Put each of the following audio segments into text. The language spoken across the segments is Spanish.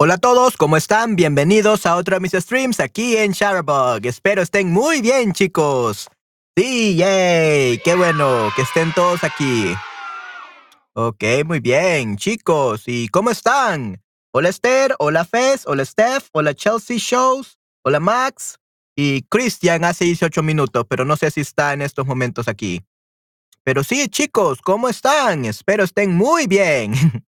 Hola a todos, ¿cómo están? Bienvenidos a otro de mis streams aquí en Shutterbug. Espero estén muy bien, chicos. Sí, yay, qué bueno que estén todos aquí. Ok, muy bien, chicos. ¿Y cómo están? Hola Esther, hola Fez, hola Steph, hola Chelsea Shows, hola Max y Christian hace 18 minutos, pero no sé si está en estos momentos aquí. Pero sí, chicos, ¿cómo están? Espero estén muy bien.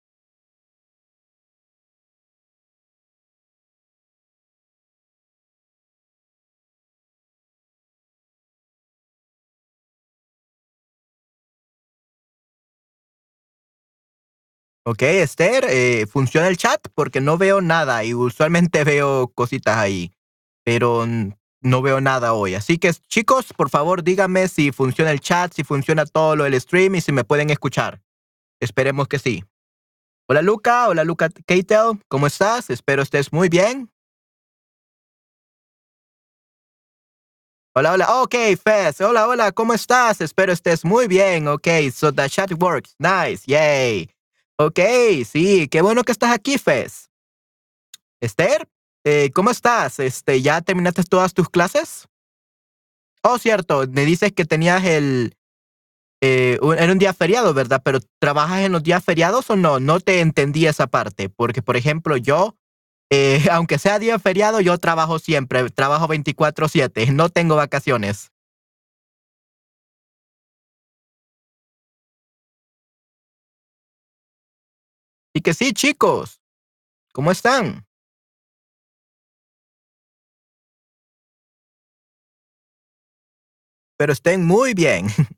Ok, Esther, eh, ¿funciona el chat? Porque no veo nada y usualmente veo cositas ahí, pero no veo nada hoy. Así que chicos, por favor díganme si funciona el chat, si funciona todo lo del stream y si me pueden escuchar. Esperemos que sí. Hola Luca, hola Luca Keitel, ¿cómo estás? Espero estés muy bien. Hola, hola. Ok, Fez. Hola, hola. ¿Cómo estás? Espero estés muy bien. Ok, so the chat works. Nice. Yay. Ok, sí, qué bueno que estás aquí, Fez. Esther, eh, ¿cómo estás? Este, ¿Ya terminaste todas tus clases? Oh, cierto, me dices que tenías el... Eh, era un día feriado, ¿verdad? Pero ¿trabajas en los días feriados o no? No te entendí esa parte, porque, por ejemplo, yo, eh, aunque sea día feriado, yo trabajo siempre, trabajo 24/7, no tengo vacaciones. Y que sí, chicos. ¿Cómo están? Pero estén muy bien.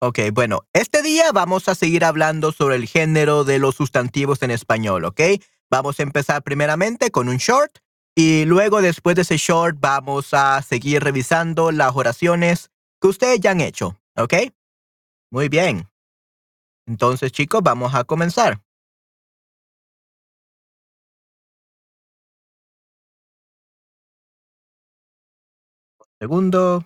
Ok, bueno, este día vamos a seguir hablando sobre el género de los sustantivos en español, ¿ok? Vamos a empezar primeramente con un short y luego después de ese short vamos a seguir revisando las oraciones que ustedes ya han hecho, ¿ok? Muy bien. Entonces, chicos, vamos a comenzar. segundo.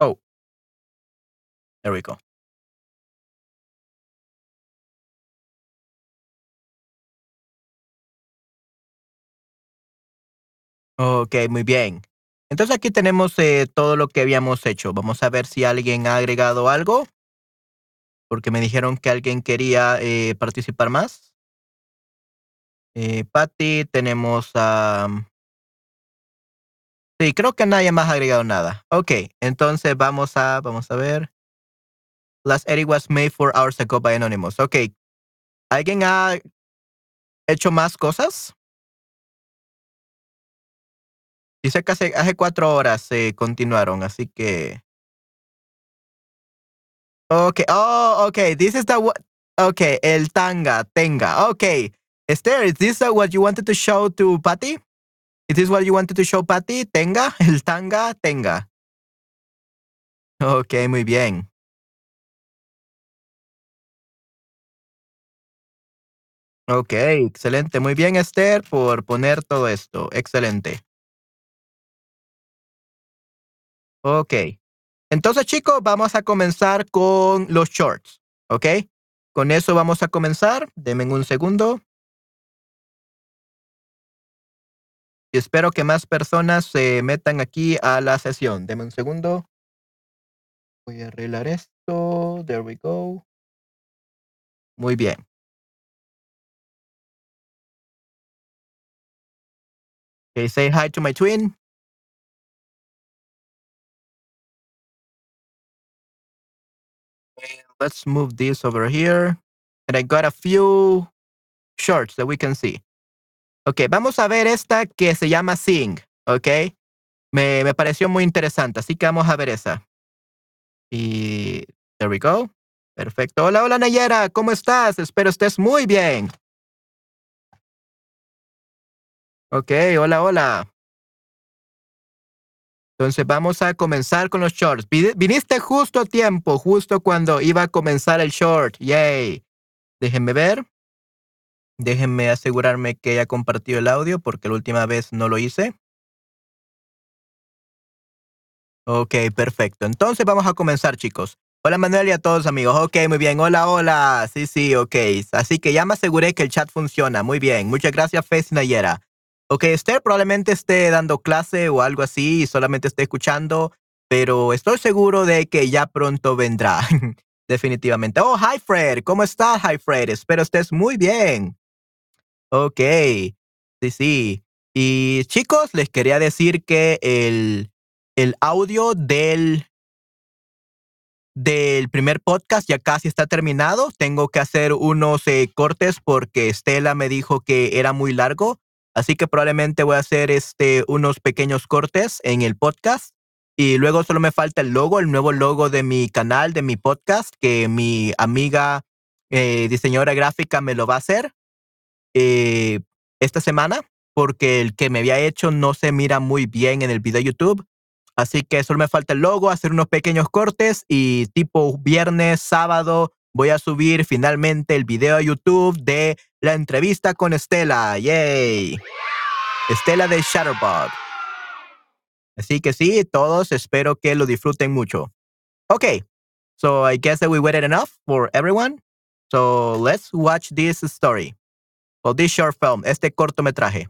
Oh. There we go. Ok, muy bien. Entonces aquí tenemos eh, todo lo que habíamos hecho. Vamos a ver si alguien ha agregado algo. Porque me dijeron que alguien quería eh, participar más. Eh, Patty, tenemos a... sí, creo que nadie más ha agregado nada. Ok, entonces vamos a, vamos a ver. Last edit was made four hours ago by Anonymous. Ok. ¿Alguien ha hecho más cosas? Dice que hace, cuatro horas se continuaron, así que. Okay. Oh, okay. This is the okay. El tanga, tenga. Okay. Esther, is this what you wanted to show to Patty? Is this what you wanted to show Patty? Tenga, el tanga, tenga. Okay, muy bien. Okay, excelente. Muy bien, Esther, por poner todo esto. Excelente. Ok. Entonces, chicos, vamos a comenzar con los shorts. ¿Ok? Con eso vamos a comenzar. Denme un segundo. Y espero que más personas se metan aquí a la sesión. Denme un segundo. Voy a arreglar esto. There we go. Muy bien. Okay, say hi to my twin. Let's move this over here. And I got a few shorts that we can see. Ok, vamos a ver esta que se llama Sing. Ok. Me, me pareció muy interesante, así que vamos a ver esa. Y. There we go. Perfecto. Hola, hola Nayera, ¿cómo estás? Espero estés muy bien. Ok, hola, hola. Entonces vamos a comenzar con los shorts. Viniste justo a tiempo, justo cuando iba a comenzar el short. Yay. Déjenme ver. Déjenme asegurarme que haya compartido el audio porque la última vez no lo hice. Ok, perfecto. Entonces vamos a comenzar, chicos. Hola Manuel y a todos amigos. Ok, muy bien. Hola, hola. Sí, sí, ok. Así que ya me aseguré que el chat funciona. Muy bien. Muchas gracias, Fez Nayera. Ok, Esther probablemente esté dando clase o algo así y solamente esté escuchando, pero estoy seguro de que ya pronto vendrá. Definitivamente. Oh, hi Fred. ¿Cómo estás, hi Fred? Espero estés muy bien. Ok. Sí, sí. Y chicos, les quería decir que el, el audio del del primer podcast ya casi está terminado. Tengo que hacer unos eh, cortes porque Estela me dijo que era muy largo. Así que probablemente voy a hacer este, unos pequeños cortes en el podcast. Y luego solo me falta el logo, el nuevo logo de mi canal, de mi podcast, que mi amiga eh, diseñadora gráfica me lo va a hacer eh, esta semana, porque el que me había hecho no se mira muy bien en el video de YouTube. Así que solo me falta el logo, hacer unos pequeños cortes y tipo viernes, sábado, voy a subir finalmente el video a YouTube de la entrevista con Estela. ¡Yay! Estela de Shutterbug. Así que sí, todos espero que lo disfruten mucho. Okay, so I guess that we waited enough for everyone. So let's watch this story. Or this short film, este cortometraje.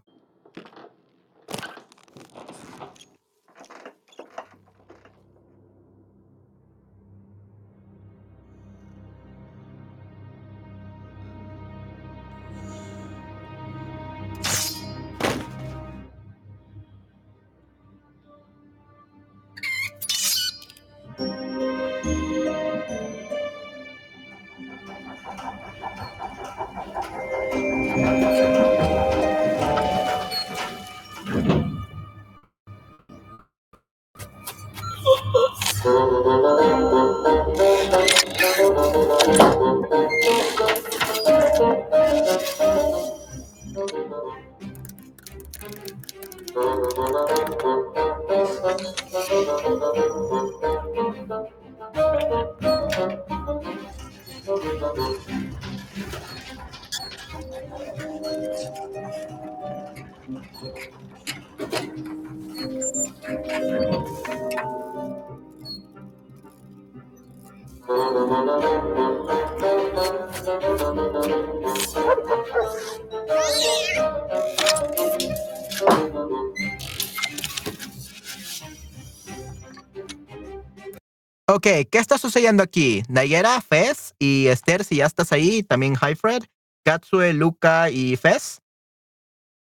¿Qué está sucediendo aquí? Nayera, Fez y Esther, si ya estás ahí, también Hi Fred, Katsue, Luca y Fez.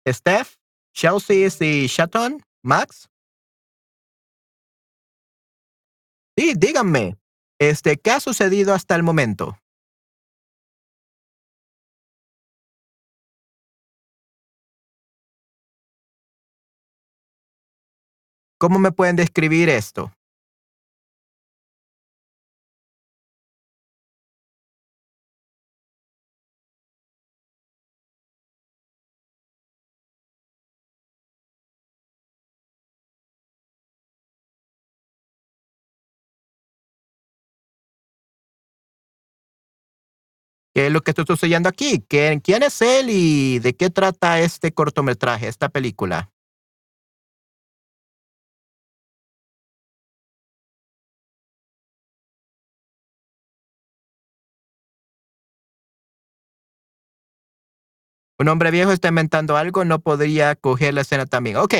Steph, Chelsea y Shaton, Max. Sí, díganme, este, ¿qué ha sucedido hasta el momento? ¿Cómo me pueden describir esto? ¿Qué es lo que está sucediendo aquí? ¿Quién, ¿Quién es él y de qué trata este cortometraje, esta película? Un hombre viejo está inventando algo, no podría coger la escena también. Ok,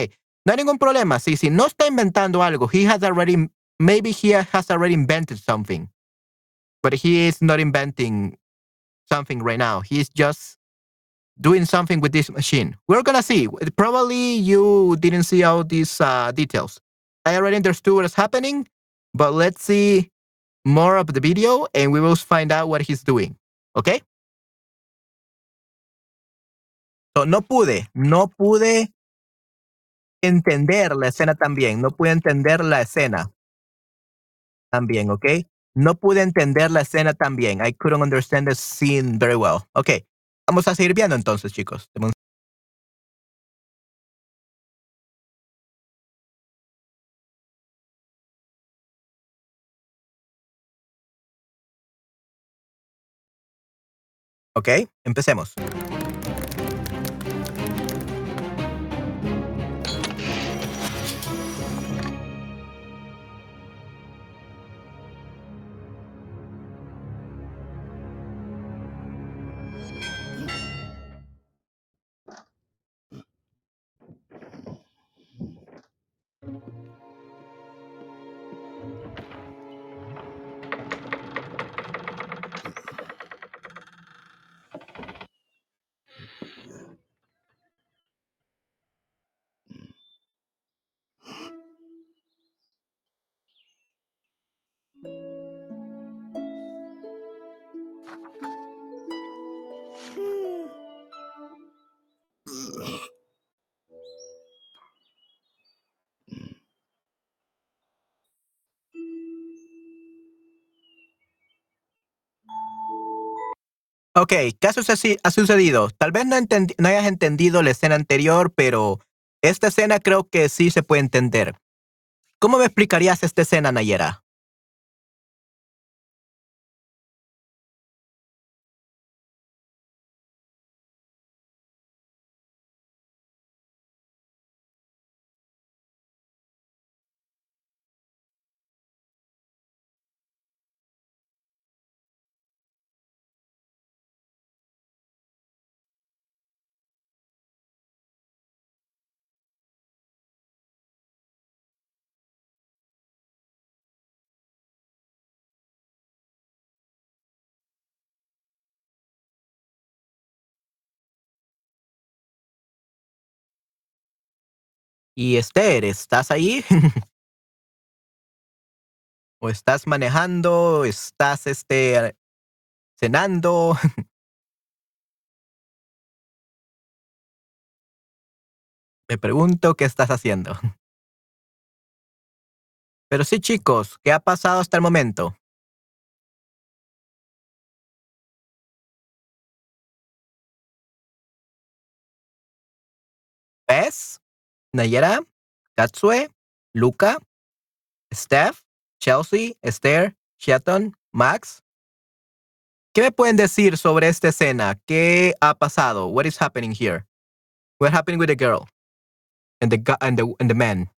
no hay ningún problema. Sí, si no está inventando algo, he has already, maybe he has already invented something. But he is not inventing something right now. He's just doing something with this machine. We're gonna see. Probably you didn't see all these uh, details. I already understood what is happening, but let's see more of the video and we will find out what he's doing. Okay? So, no pude, no pude entender la escena también. No pude entender la escena también, ¿ok? No pude entender la escena también. I couldn't understand the scene very well. Ok, vamos a seguir viendo entonces, chicos. Ok, empecemos. Ok, ¿qué ha sucedido? Tal vez no, no hayas entendido la escena anterior, pero esta escena creo que sí se puede entender. ¿Cómo me explicarías esta escena, Nayera? Y Esther, ¿estás ahí? ¿O estás manejando? ¿Estás este cenando? Me pregunto qué estás haciendo. Pero sí, chicos, ¿qué ha pasado hasta el momento? ¿Ves? Nayera, Katsue, Luca, Steph, Chelsea, Esther, Shelton, Max. ¿Qué me pueden decir sobre esta escena? ¿Qué ha pasado? What is happening here? What happened with the girl and the and the and the man?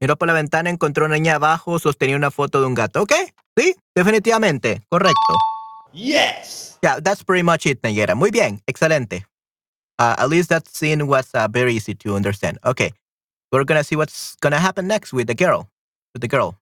Miró por la ventana, encontró una niña abajo, sostenía una foto de un gato. ¿Ok? Sí, definitivamente. Correcto. Yes. Yeah, that's pretty much it, Nayera. Muy bien. Excelente. Uh, at least that scene was uh, very easy to understand. Okay. We're gonna see what's gonna happen next with the girl. With the girl.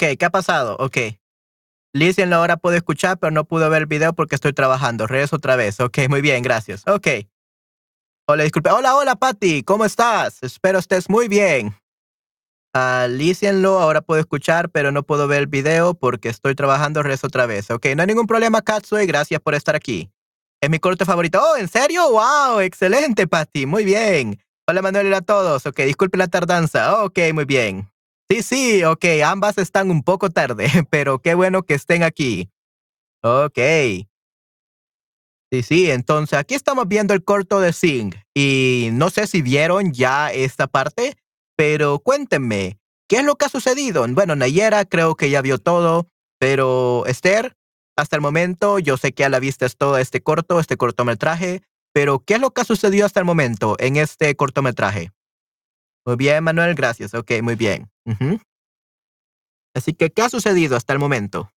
Ok, ¿qué ha pasado? Ok. Lizzie ahora puedo escuchar, pero no pudo ver el video porque estoy trabajando. Regreso otra vez. Ok, muy bien, gracias. Ok. Hola, disculpe. Hola, hola, Patty. ¿Cómo estás? Espero estés muy bien. Uh, ahora puedo escuchar, pero no puedo ver el video porque estoy trabajando. Regreso otra vez. Ok, no hay ningún problema, Katsue. Gracias por estar aquí. Es mi corte favorito. Oh, ¿en serio? Wow, excelente, Patty. Muy bien. Hola, Manuel y a todos. Ok, disculpe la tardanza. Ok, muy bien. Sí, sí, ok, ambas están un poco tarde, pero qué bueno que estén aquí. Ok. Sí, sí, entonces aquí estamos viendo el corto de Sing y no sé si vieron ya esta parte, pero cuéntenme, ¿qué es lo que ha sucedido? Bueno, Nayera creo que ya vio todo, pero Esther, hasta el momento yo sé que ya la viste todo este corto, este cortometraje, pero ¿qué es lo que ha sucedido hasta el momento en este cortometraje? Muy bien, Manuel, gracias. Ok, muy bien. Así que, ¿qué ha sucedido hasta el momento?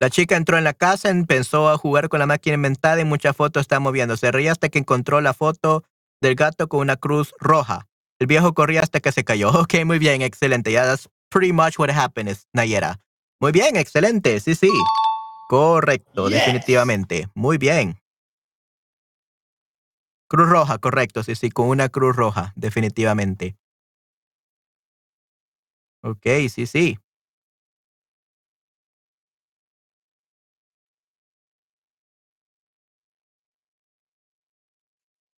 La chica entró en la casa, empezó a jugar con la máquina inventada y muchas fotos están moviendo. Se reía hasta que encontró la foto del gato con una cruz roja. El viejo corría hasta que se cayó. Ok, muy bien, excelente. Ya, that's pretty much what happened, Nayera. Muy bien, excelente. Sí, sí. Correcto, definitivamente. Muy bien. Cruz roja, correcto. Sí, sí, con una cruz roja, definitivamente. Ok, sí, sí.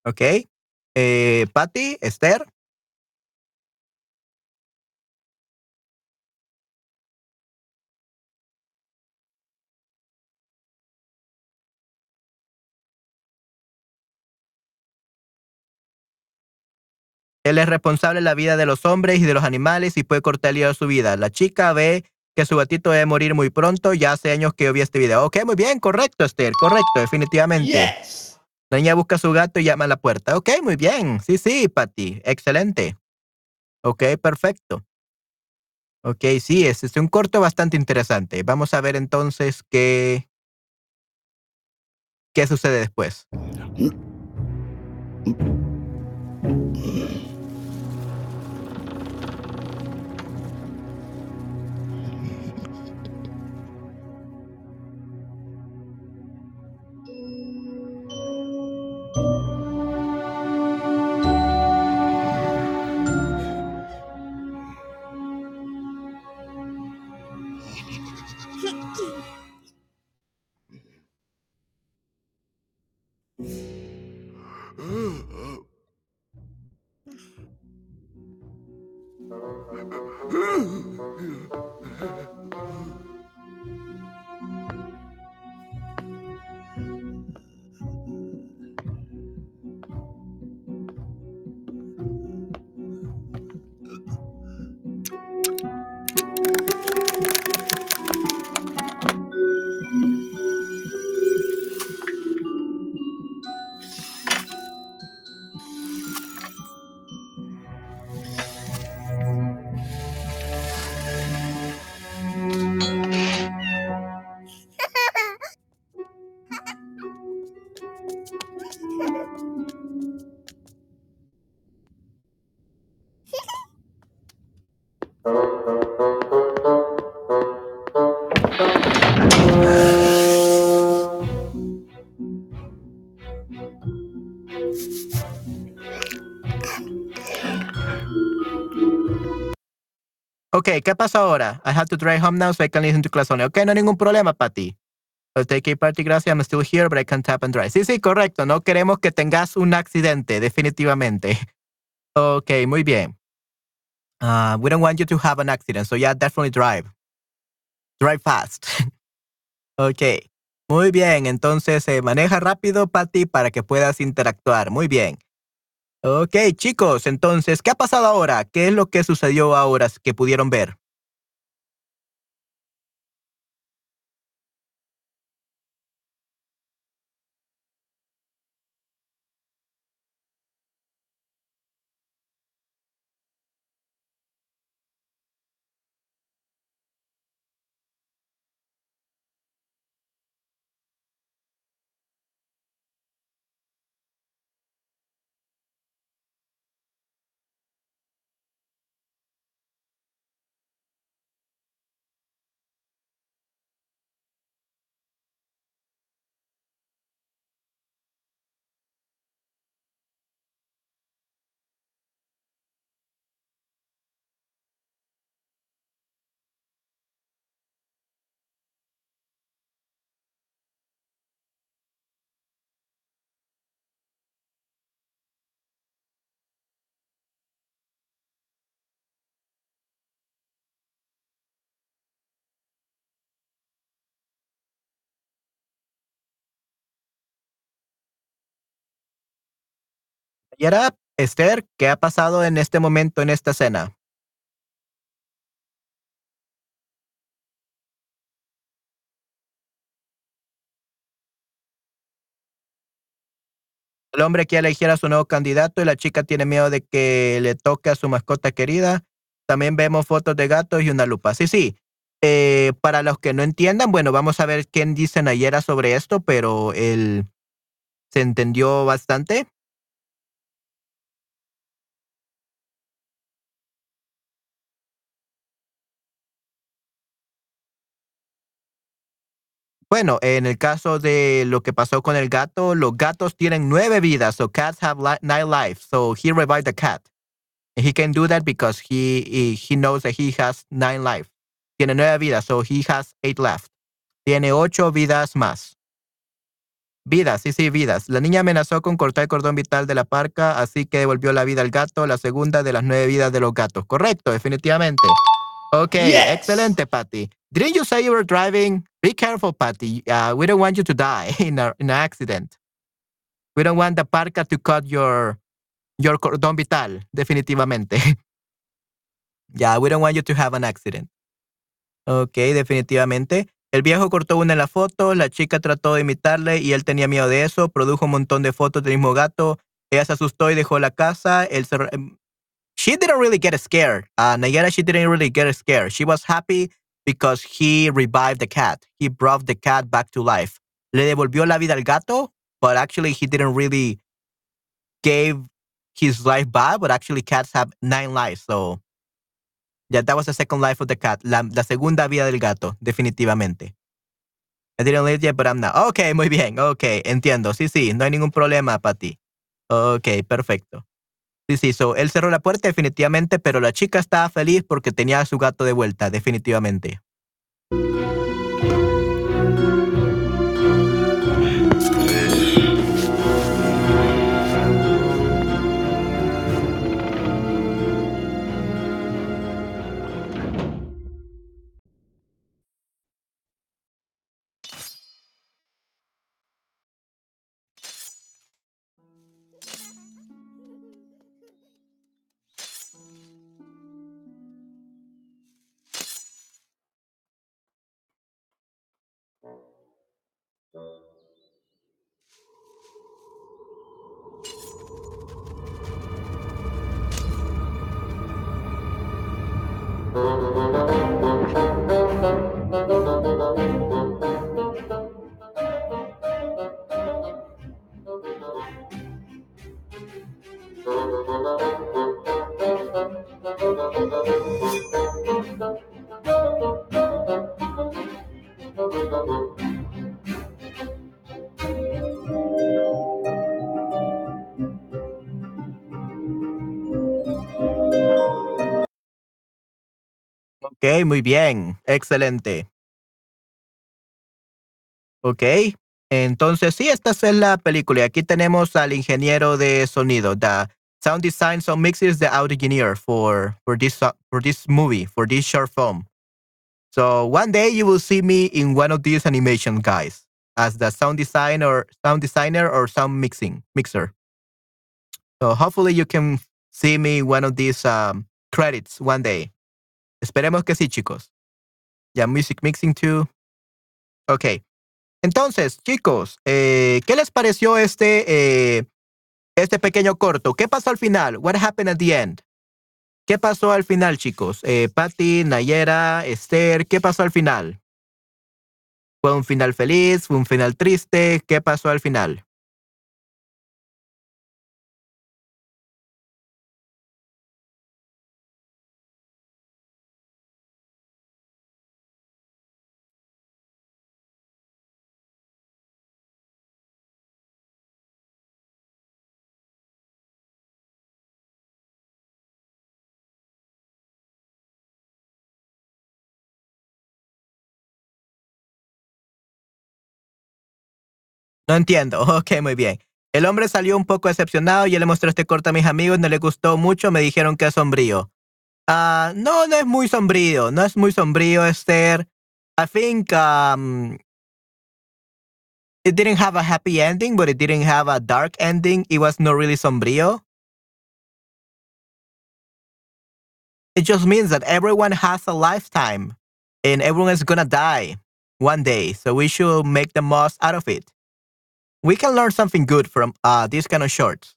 Ok. Eh, Patty, Esther. Él es responsable de la vida de los hombres y de los animales y puede cortar el su vida. La chica ve que su gatito debe morir muy pronto. Ya hace años que yo vi este video. Ok, muy bien, correcto, Esther, correcto, definitivamente. La niña busca a su gato y llama a la puerta. Ok, muy bien. Sí, sí, Patty. Excelente. Ok, perfecto. Ok, sí, es, es un corto bastante interesante. Vamos a ver entonces qué, qué sucede después. Ok, ¿qué pasa ahora? I have to drive home now so I can listen to class only. Ok, no hay ningún problema, Patty. I'll take a party, gracias. I'm still here, but I can tap and drive. Sí, sí, correcto. No queremos que tengas un accidente, definitivamente. Ok, muy bien. Uh, we don't want you to have an accident, so yeah, definitely drive. Drive fast. ok, muy bien. Entonces, eh, maneja rápido, Patty, para que puedas interactuar. Muy bien. Ok, chicos, entonces, ¿qué ha pasado ahora? ¿Qué es lo que sucedió ahora que pudieron ver? Yara, Esther, ¿qué ha pasado en este momento en esta escena? El hombre quiere elegir a su nuevo candidato y la chica tiene miedo de que le toque a su mascota querida. También vemos fotos de gatos y una lupa. Sí, sí. Eh, para los que no entiendan, bueno, vamos a ver quién dice Nayera sobre esto, pero él se entendió bastante. Bueno, en el caso de lo que pasó con el gato, los gatos tienen nueve vidas, so cats have nine lives. So he revived the cat. And he can do that because he, he, he knows that he has nine lives. Tiene nueve vidas, so he has eight left. Tiene ocho vidas más. Vidas, sí, sí, vidas. La niña amenazó con cortar el cordón vital de la parca, así que devolvió la vida al gato, la segunda de las nueve vidas de los gatos. Correcto, definitivamente. Ok, excelente, Patty. Didn't you say you were driving? Be careful, Patty. Uh, we don't want you to die in, a, in an accident. We don't want the parka to cut your, your cordón vital, definitivamente. yeah, we don't want you to have an accident. Ok, definitivamente. El viejo cortó una en la foto, la chica trató de imitarle y él tenía miedo de eso, produjo un montón de fotos del mismo gato, ella se asustó y dejó la casa, él se... Em, she didn't really get scared. Uh, Nayara, she didn't really get scared. She was happy because he revived the cat. He brought the cat back to life. Le devolvió la vida al gato, but actually he didn't really gave his life back, but actually cats have nine lives, so Yeah, that was the second life of the cat. La, segunda vida del gato, definitivamente. I didn't live yet, but I'm not. Ok, muy bien. Ok, entiendo. Sí, sí, no hay ningún problema para ti. Ok, perfecto. Sí, él cerró la puerta definitivamente, pero la chica estaba feliz porque tenía a su gato de vuelta, definitivamente. Muy bien. Excelente. Ok. Entonces, sí, esta es la película. Aquí tenemos al ingeniero de sonido, the sound design, sound mixes, the audio engineer for, for, this, for this movie, for this short film. So one day you will see me in one of these animation guys as the sound designer, sound designer or sound mixing mixer. So hopefully you can see me one of these um, credits one day. Esperemos que sí, chicos. Ya, music mixing too. Ok. Entonces, chicos, eh, ¿qué les pareció este, eh, este pequeño corto? ¿Qué pasó al final? What happened at the end? ¿Qué pasó al final, chicos? Eh, Patty, Nayera, Esther, ¿qué pasó al final? ¿Fue un final feliz? ¿Fue un final triste? ¿Qué pasó al final? No entiendo. Ok, muy bien. El hombre salió un poco decepcionado yo le mostré este corto a mis amigos, no le gustó mucho, me dijeron que es sombrío. Ah, no, no es muy sombrío, no es muy sombrío, Esther. I think um, it didn't have a happy ending, but it didn't have a dark ending. It was not really sombrío. It just means that everyone has a lifetime and everyone is gonna die one day, so we should make the most out of it. We can learn something good from uh, these kind of shorts.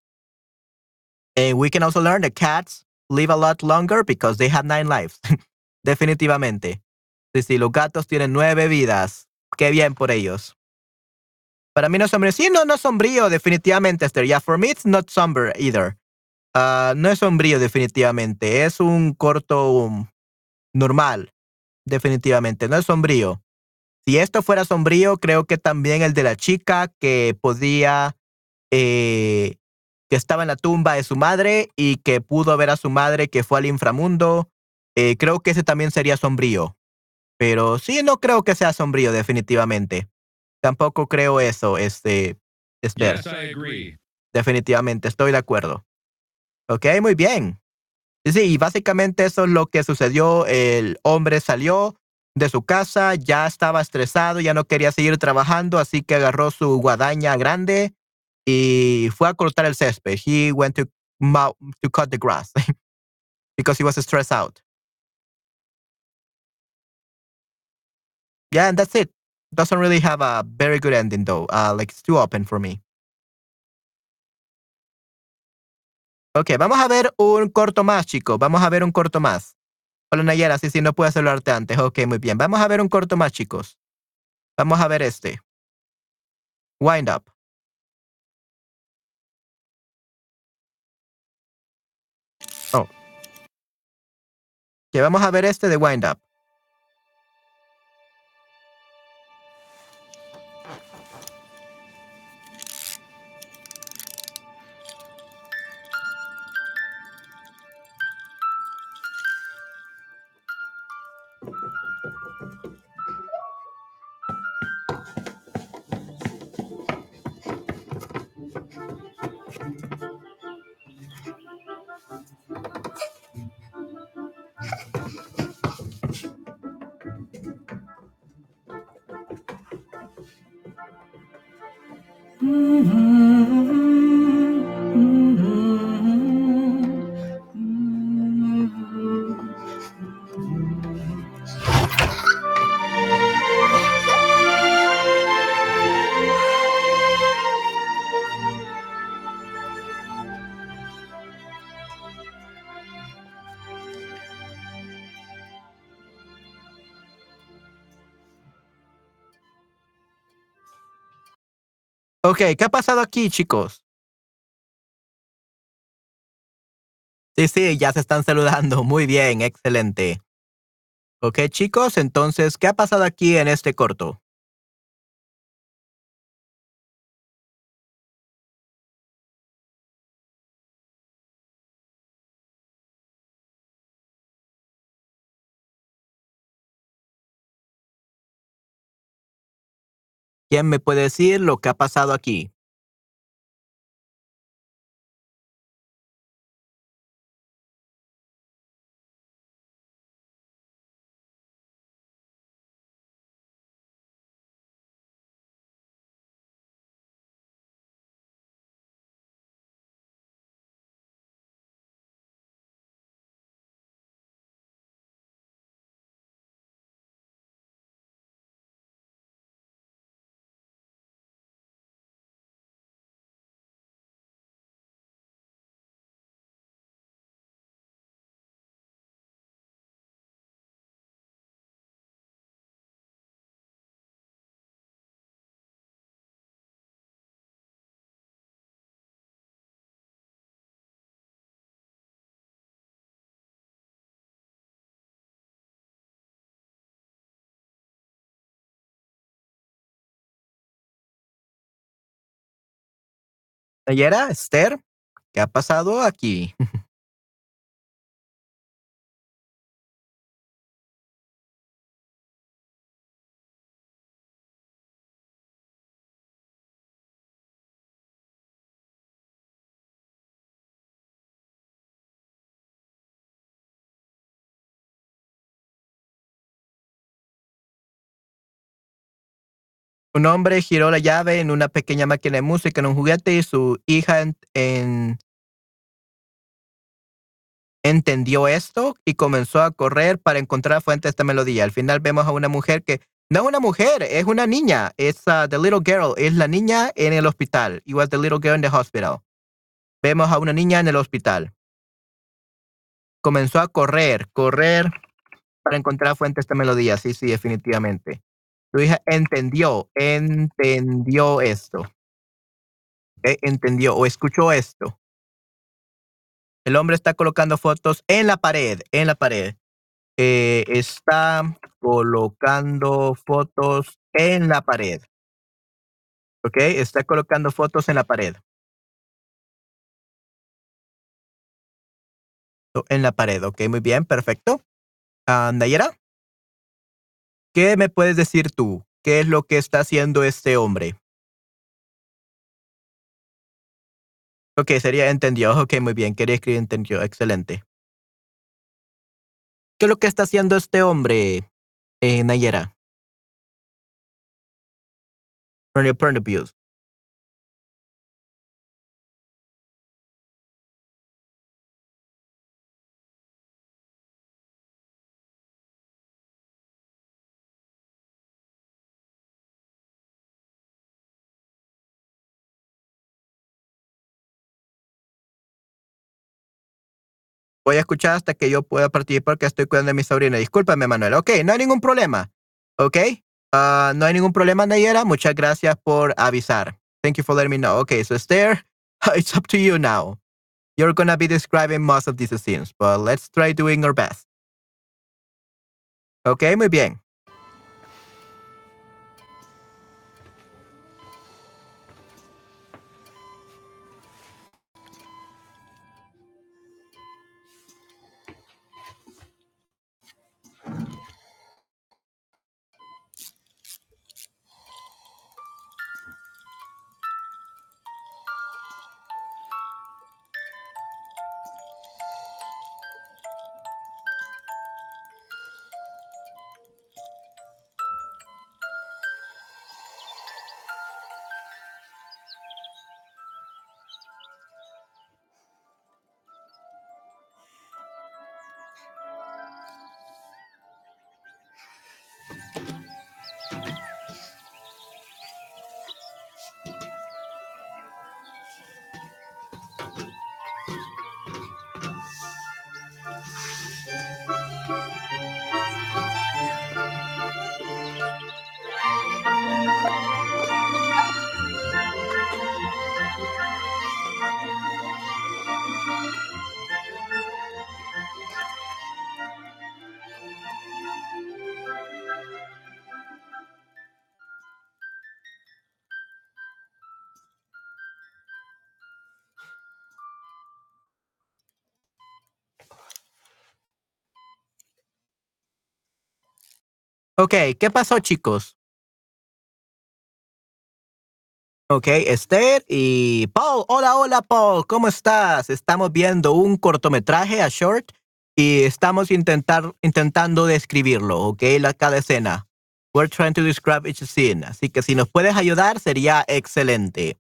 And we can also learn that cats live a lot longer because they have nine lives. Definitivamente. Sí, sí, los gatos tienen nueve vidas. Qué bien por ellos. Para mí no es sombrío. Sí, no, no es sombrío, definitivamente, Esther. Yeah, for me it's not somber either. Uh, no es sombrío, definitivamente. Es un corto um, normal, definitivamente. No es sombrío. Si esto fuera sombrío, creo que también el de la chica que podía, eh, que estaba en la tumba de su madre y que pudo ver a su madre que fue al inframundo, eh, creo que ese también sería sombrío. Pero sí, no creo que sea sombrío, definitivamente. Tampoco creo eso, este, Esther. Definitivamente, estoy de acuerdo. Ok, muy bien. Sí, básicamente eso es lo que sucedió. El hombre salió de su casa, ya estaba estresado, ya no quería seguir trabajando, así que agarró su guadaña grande y fue a cortar el césped. He went to, to cut the grass because he was stressed out. Yeah, and that's it. Doesn't really have a very good ending though. Uh, like it's too open for me. Ok, vamos a ver un corto más, chicos. Vamos a ver un corto más. Hola Nayera, sí, sí, no puedo saludarte antes. Ok, muy bien. Vamos a ver un corto más, chicos. Vamos a ver este. Wind up. Oh. Que vamos a ver este de Wind Up. Ok, ¿qué ha pasado aquí, chicos? Sí, sí, ya se están saludando. Muy bien, excelente. Ok, chicos, entonces, ¿qué ha pasado aquí en este corto? ¿Quién me puede decir lo que ha pasado aquí? Nayera, Esther, ¿qué ha pasado aquí? Un hombre giró la llave en una pequeña máquina de música en un juguete y su hija en, entendió esto y comenzó a correr para encontrar fuente de esta melodía. Al final vemos a una mujer que no es una mujer, es una niña. Es uh, the little girl, es la niña en el hospital. It was the little girl in the hospital. Vemos a una niña en el hospital. Comenzó a correr, correr para encontrar fuentes de melodía. Sí, sí, definitivamente. Tu hija entendió, entendió esto. Entendió o escuchó esto. El hombre está colocando fotos en la pared, en la pared. Eh, está colocando fotos en la pared. ¿Ok? Está colocando fotos en la pared. En la pared, ok, muy bien, perfecto. Uh, ¿qué me puedes decir tú? ¿Qué es lo que está haciendo este hombre? Ok, sería entendió. Ok, muy bien. Quería escribir entendió. Excelente. ¿Qué es lo que está haciendo este hombre, eh, Nayera? Voy a escuchar hasta que yo pueda participar porque estoy cuidando de mi sobrina. Discúlpame, Manuel. Ok, no hay ningún problema. Ok. Uh, no hay ningún problema, Nayera. Muchas gracias por avisar. Thank you for letting me know. Okay, so Esther, it's up to you now. You're to be describing most of these scenes, but let's try doing our best. Ok, muy bien. Ok, ¿qué pasó, chicos? Ok, Esther y Paul. Hola, hola, Paul. ¿Cómo estás? Estamos viendo un cortometraje a short y estamos intentar, intentando describirlo, ok, la, cada escena. We're trying to describe each scene. Así que si nos puedes ayudar, sería excelente.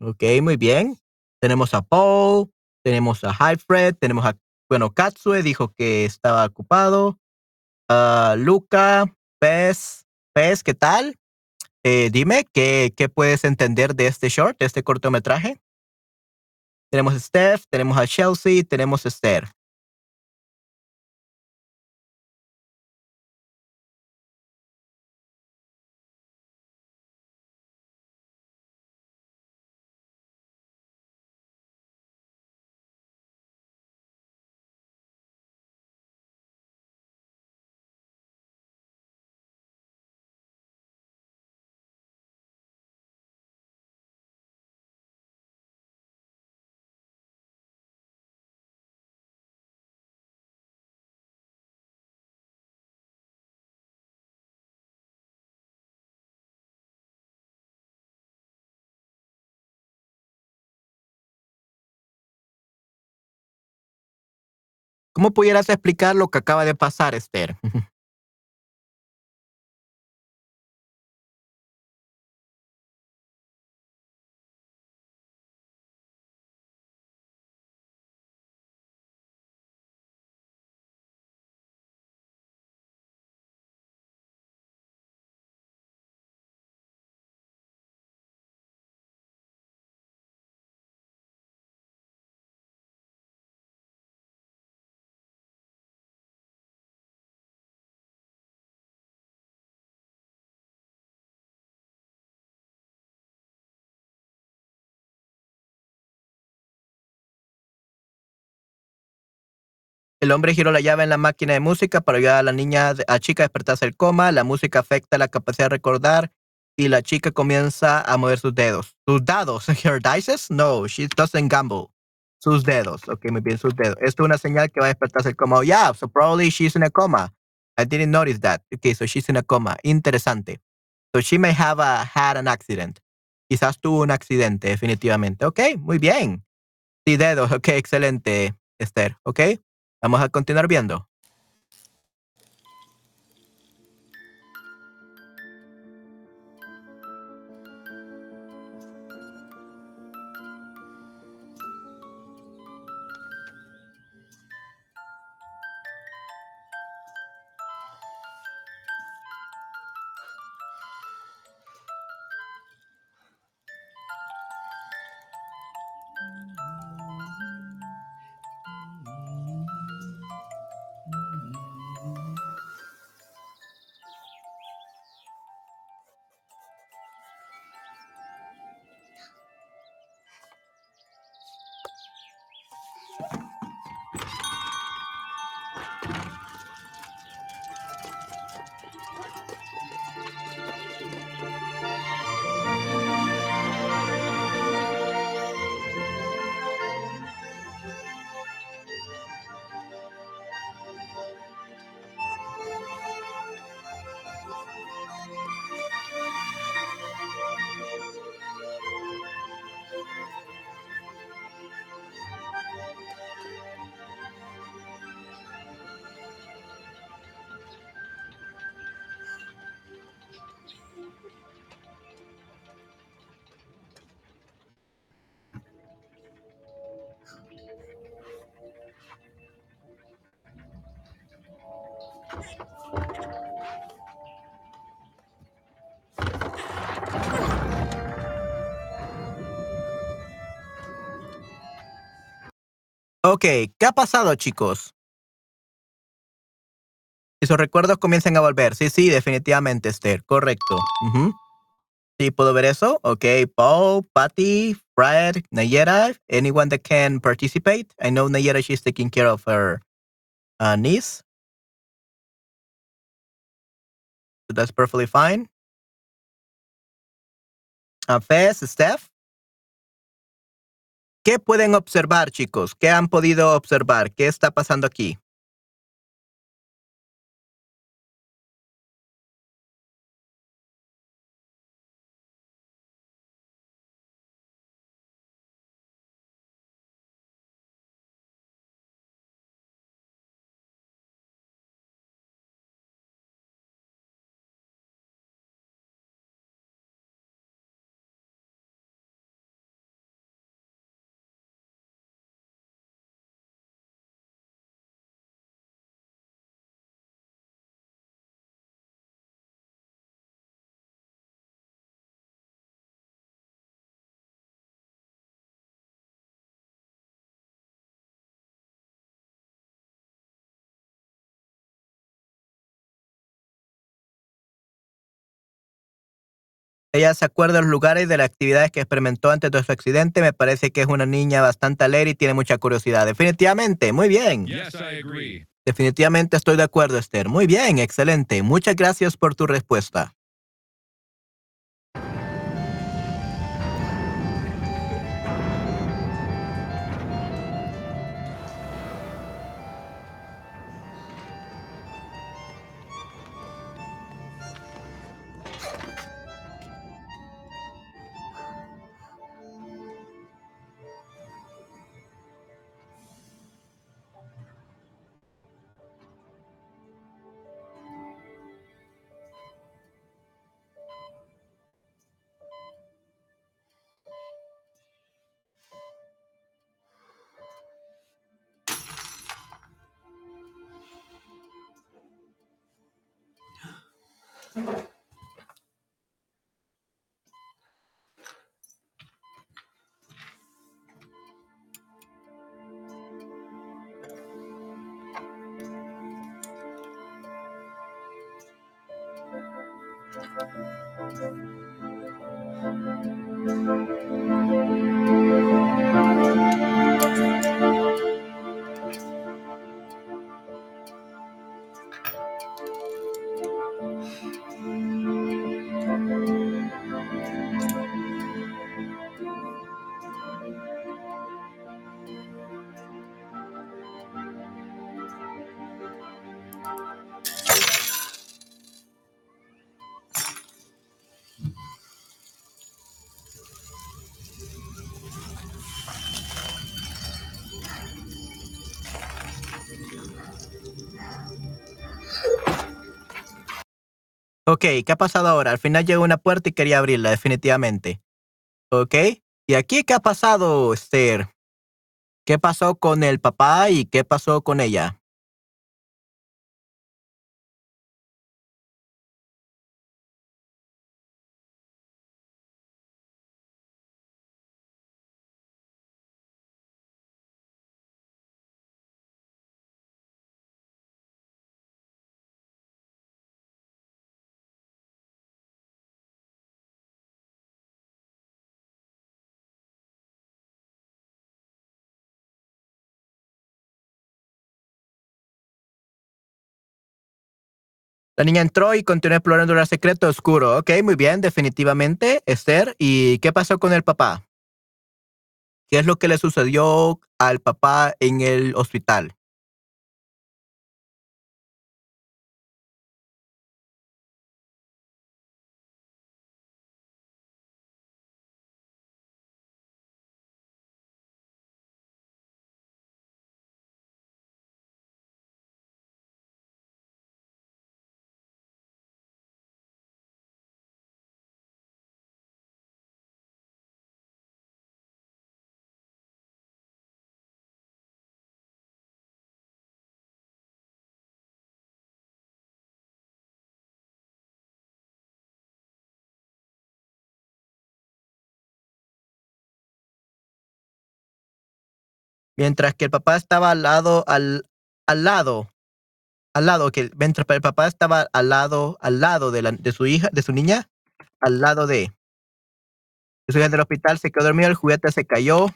Ok, muy bien. Tenemos a Paul, tenemos a Hyfred, tenemos a, bueno, Katsue dijo que estaba ocupado. Uh, Luca, Pez, Pez, ¿qué tal? Eh, dime, ¿qué, ¿qué puedes entender de este short, de este cortometraje? Tenemos a Steph, tenemos a Chelsea, tenemos a Esther. ¿Cómo pudieras explicar lo que acaba de pasar, Esther? El hombre giró la llave en la máquina de música para ayudar a la niña, a chica a despertarse del coma. La música afecta la capacidad de recordar y la chica comienza a mover sus dedos. ¿Sus dados? ¿Her dices? No, she doesn't gamble. Sus dedos. Ok, muy bien, sus dedos. Esto es una señal que va a despertarse el coma. Oh, yeah, so probably she's in a coma. I didn't notice that. Okay, so she's in a coma. Interesante. So she may have had an accident. Quizás tuvo un accidente, definitivamente. Ok, muy bien. Sí, dedos. Ok, excelente, Esther. Ok, vamos a continuar viendo. Ok, ¿qué ha pasado, chicos? Esos recuerdos comienzan a volver. Sí, sí, definitivamente, Esther. Correcto. Sí, ¿puedo ver eso? Ok, Paul, Patty, Fred, Nayera, anyone that can participate? I know Nayera, she's taking care of her uh, niece. So that's perfectly fine. Uh, Fez, Steph. ¿Qué pueden observar, chicos? ¿Qué han podido observar? ¿Qué está pasando aquí? Ella se acuerda de los lugares y de las actividades que experimentó antes de su accidente. Me parece que es una niña bastante alegre y tiene mucha curiosidad. Definitivamente, muy bien. Definitivamente estoy de acuerdo, Esther. Muy bien, excelente. Muchas gracias por tu respuesta. Ok, ¿qué ha pasado ahora? Al final llegó una puerta y quería abrirla, definitivamente. Ok. ¿Y aquí qué ha pasado, Esther? ¿Qué pasó con el papá y qué pasó con ella? La niña entró y continuó explorando el secreto oscuro. Ok, muy bien, definitivamente, Esther. ¿Y qué pasó con el papá? ¿Qué es lo que le sucedió al papá en el hospital? Mientras que el papá estaba al lado, al, al lado, al lado, que mientras el papá estaba al lado, al lado de, la, de su hija, de su niña, al lado de, su hija del hospital, se quedó dormido, el juguete se cayó,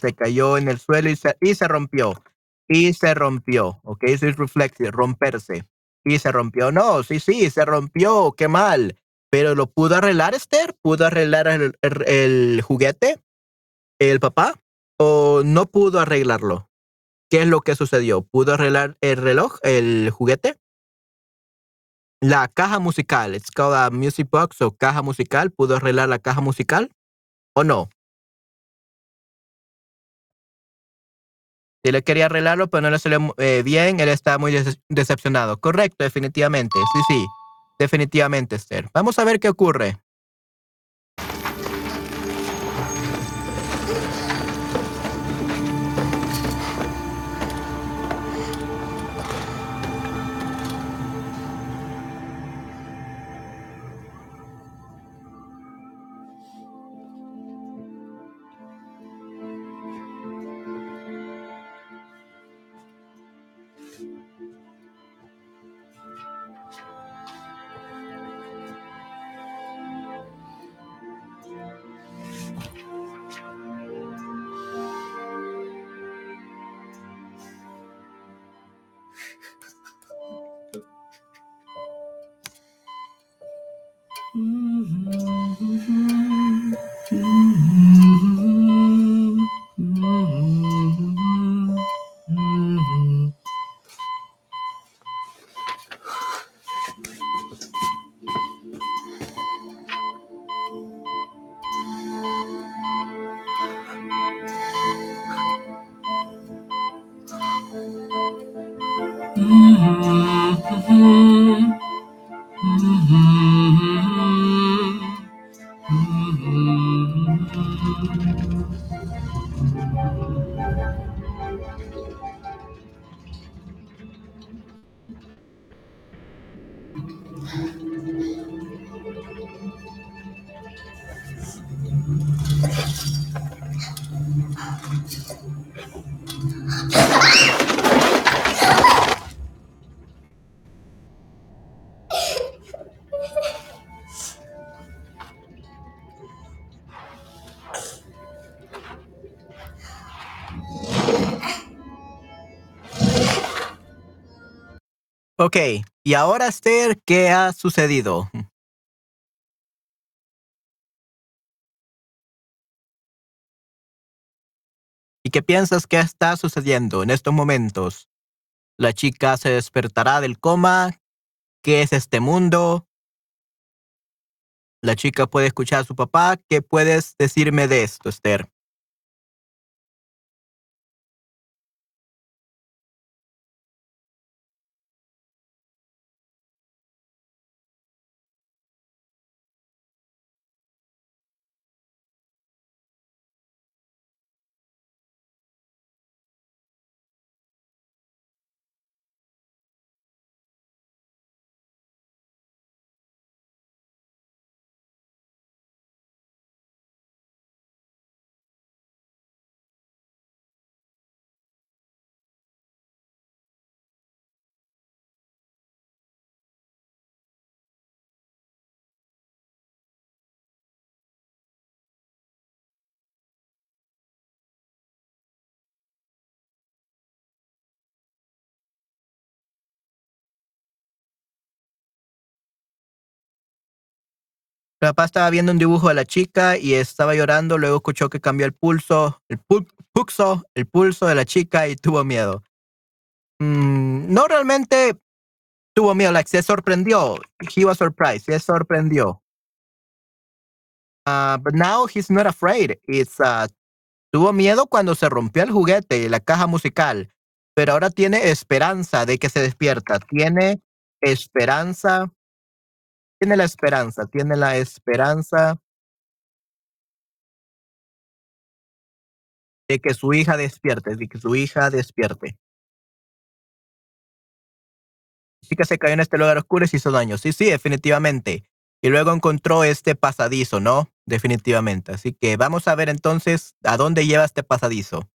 se cayó en el suelo y se, y se rompió. Y se rompió, ¿ok? Eso es reflexive, romperse. Y se rompió. No, sí, sí, se rompió, qué mal. Pero lo pudo arreglar, Esther, pudo arreglar el, el, el juguete, el papá, no pudo arreglarlo. ¿Qué es lo que sucedió? ¿Pudo arreglar el reloj, el juguete? La caja musical, it's called a music box o caja musical, ¿pudo arreglar la caja musical o no? Si él quería arreglarlo, pero no le salió eh, bien, él está muy decepcionado. Correcto, definitivamente. Sí, sí, definitivamente, Esther. Vamos a ver qué ocurre. Ok, y ahora, Esther, ¿qué ha sucedido? ¿Y qué piensas que está sucediendo en estos momentos? ¿La chica se despertará del coma? ¿Qué es este mundo? ¿La chica puede escuchar a su papá? ¿Qué puedes decirme de esto, Esther? Mi papá estaba viendo un dibujo de la chica y estaba llorando, luego escuchó que cambió el pulso, el pulso, el pulso de la chica y tuvo miedo. Mm, no realmente tuvo miedo, like, se sorprendió. He was surprised, se sorprendió. Uh, but now he's not afraid. It's, uh, tuvo miedo cuando se rompió el juguete y la caja musical, pero ahora tiene esperanza de que se despierta. Tiene esperanza. Tiene la esperanza, tiene la esperanza de que su hija despierte, de que su hija despierte. Sí que se cayó en este lugar oscuro y se hizo daño. Sí, sí, definitivamente. Y luego encontró este pasadizo, ¿no? Definitivamente. Así que vamos a ver entonces a dónde lleva este pasadizo.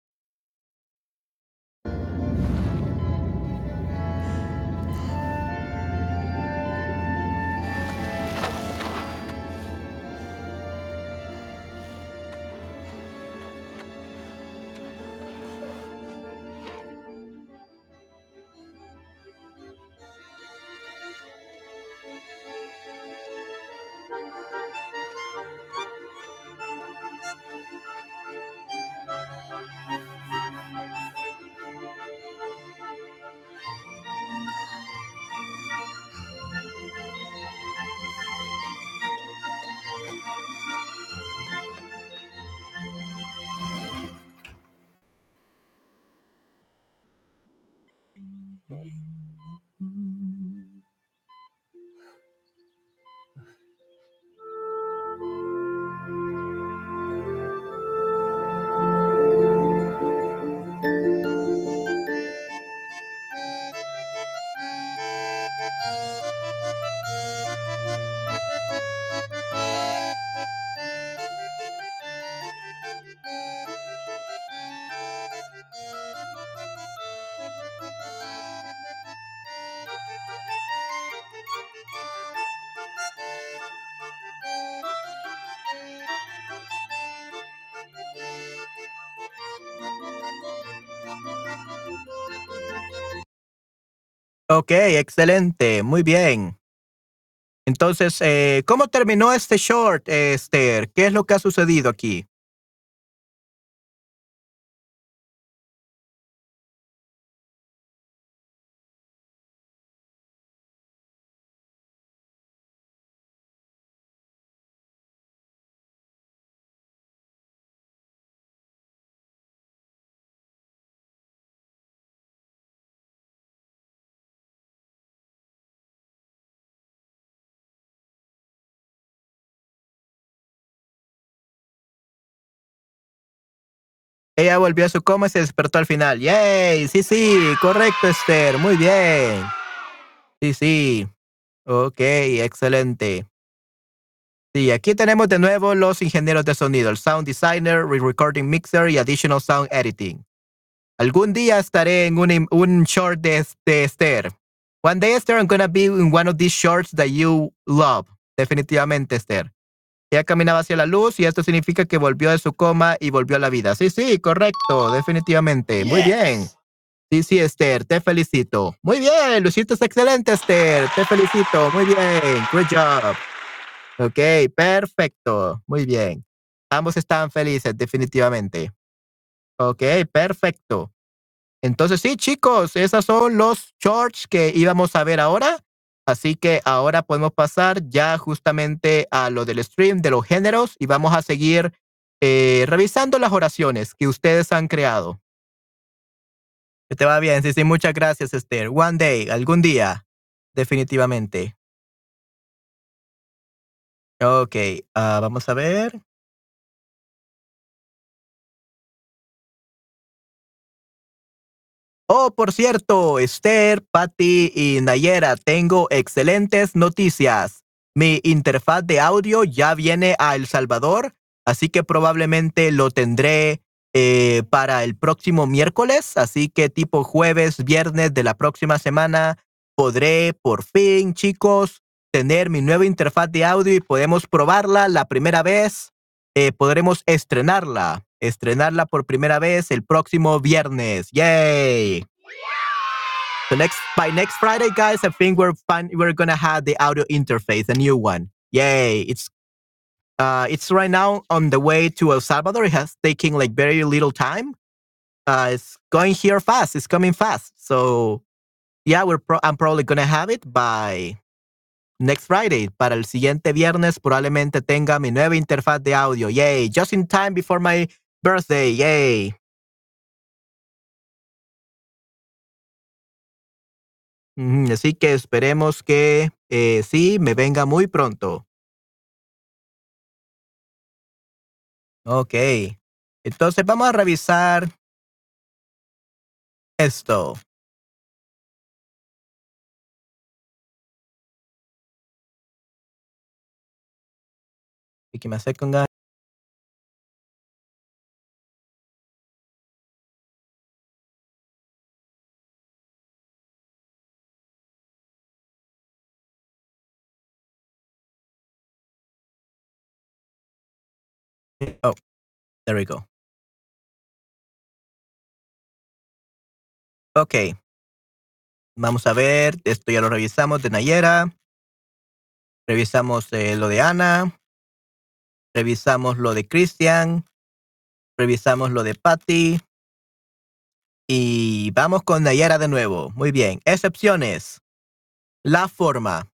Ok, excelente, muy bien. Entonces, eh, ¿cómo terminó este short, Esther? ¿Qué es lo que ha sucedido aquí? Ella volvió a su coma y se despertó al final. ¡Yay! Sí, sí, correcto, Esther. Muy bien. Sí, sí. Ok, excelente. Sí, aquí tenemos de nuevo los ingenieros de sonido, el sound designer, re-recording mixer y additional sound editing. Algún día estaré en un, un short de, de Esther. One day, Esther, I'm gonna be in one of these shorts that you love. Definitivamente, Esther. Ella caminaba hacia la luz y esto significa que volvió de su coma y volvió a la vida. Sí, sí, correcto, definitivamente. Muy bien. Sí, sí, Esther, te felicito. Muy bien, Lucito es excelente, Esther. Te felicito. Muy bien. Good job. Ok, perfecto. Muy bien. Ambos estaban felices, definitivamente. Ok, perfecto. Entonces, sí, chicos, esos son los shorts que íbamos a ver ahora. Así que ahora podemos pasar ya justamente a lo del stream de los géneros y vamos a seguir eh, revisando las oraciones que ustedes han creado. Te va bien, sí, sí, muchas gracias, Esther. One day, algún día, definitivamente. Ok, uh, vamos a ver. Oh, por cierto, Esther, Patty y Nayera, tengo excelentes noticias. Mi interfaz de audio ya viene a El Salvador, así que probablemente lo tendré eh, para el próximo miércoles, así que tipo jueves, viernes de la próxima semana podré por fin, chicos, tener mi nueva interfaz de audio y podemos probarla la primera vez. Eh, podremos estrenarla estrenarla por primera vez el próximo viernes. Yay! So next by next Friday, guys, I think we're fun, we're gonna have the audio interface, a new one. Yay! It's Uh, it's right now on the way to El Salvador. It has taken like very little time. Uh, it's going here fast. It's coming fast. So yeah, we're pro I'm probably gonna have it by next Friday. Para el siguiente viernes probablemente tenga mi nueva interfaz de audio. Yay! Just in time before my birthday. Yay! Así que esperemos que eh, sí me venga muy pronto. Ok. Entonces vamos a revisar esto. Y que me con there we go. Ok. Vamos a ver, esto ya lo revisamos de Nayera. Revisamos eh, lo de Ana. Revisamos lo de Christian. Revisamos lo de Patty. Y vamos con Nayera de nuevo. Muy bien. Excepciones. La forma.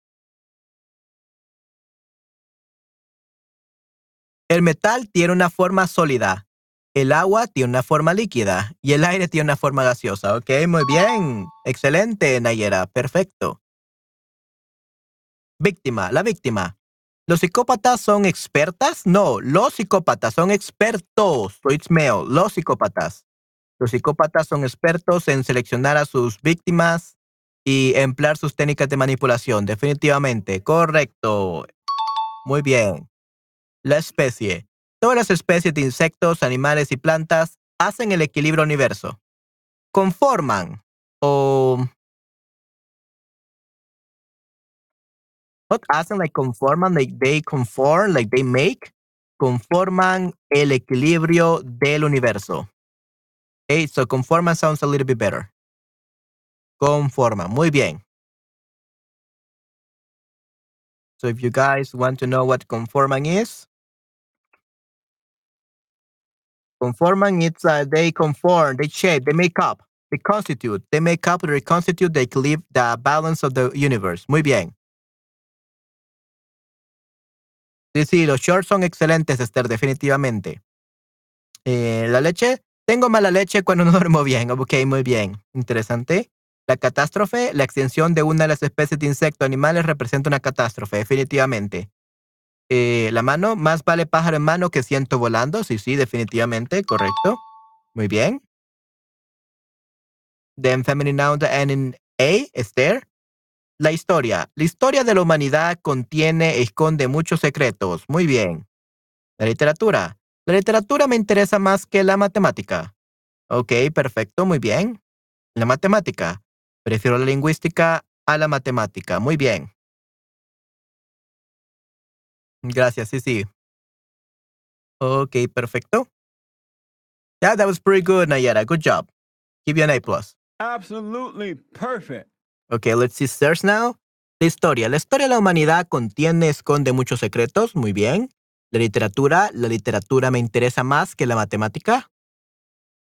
El metal tiene una forma sólida, el agua tiene una forma líquida y el aire tiene una forma gaseosa. Ok, muy bien. Excelente, Nayera. Perfecto. Víctima, la víctima. ¿Los psicópatas son expertas? No, los psicópatas son expertos. Male, los psicópatas. Los psicópatas son expertos en seleccionar a sus víctimas y emplear sus técnicas de manipulación. Definitivamente. Correcto. Muy bien. La especie. Todas las especies de insectos, animales y plantas hacen el equilibrio universo. Conforman o What hacen like conforman like they conform like they make conforman el equilibrio del universo. Okay, so conforman sounds a little bit better. Conforman, muy bien. So if you guys want to know what conforman is, Conforman, it's uh, they conform, they shape, they make up, they constitute, they make up, they reconstitute, they equilibrate the balance of the universe. Muy bien. Sí, sí, los shorts son excelentes, Esther, definitivamente. Eh, la leche, tengo mala leche cuando no duermo bien. Ok, muy bien. Interesante. La catástrofe, la extinción de una de las especies de insectos animales representa una catástrofe, definitivamente. Eh, la mano, más vale pájaro en mano que ciento volando. Sí, sí, definitivamente, correcto. Muy bien. Then feminine noun and in A, Esther. La historia. La historia de la humanidad contiene e esconde muchos secretos. Muy bien. La literatura. La literatura me interesa más que la matemática. Ok, perfecto, muy bien. La matemática. Prefiero la lingüística a la matemática. Muy bien. Gracias, sí, sí. Ok, perfecto. Yeah, that was pretty good, Nayara. Good job. Give you an A plus. Absolutely perfect. Okay, let's see stairs now. La historia. La historia de la humanidad contiene, esconde muchos secretos. Muy bien. La literatura. La literatura me interesa más que la matemática.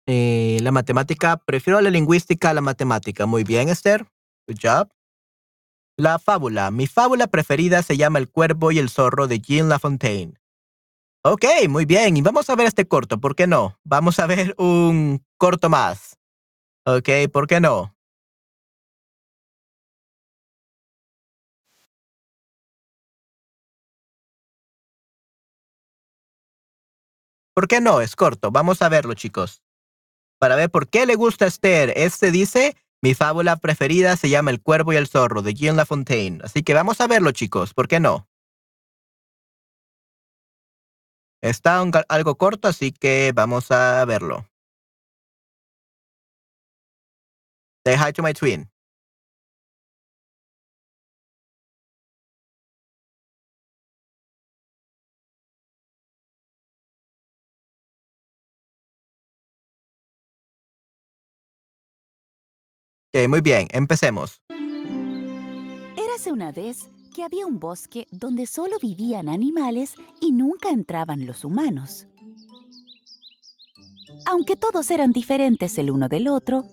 Eh, la matemática. Prefiero la lingüística a la matemática. Muy bien, Esther. Good job. La fábula. Mi fábula preferida se llama El cuervo y el zorro de Jean Lafontaine. Ok, muy bien. Y vamos a ver este corto, ¿por qué no? Vamos a ver un corto más. Ok, ¿por qué no? ¿Por qué no? Es corto. Vamos a verlo, chicos. Para ver por qué le gusta a Esther. Este dice, mi fábula preferida se llama El cuervo y el zorro de Jean Lafontaine. Así que vamos a verlo, chicos. ¿Por qué no? Está algo corto, así que vamos a verlo. Say hi to my twin. Muy bien, empecemos. Érase una vez que había un bosque donde solo vivían animales y nunca entraban los humanos. Aunque todos eran diferentes el uno del otro,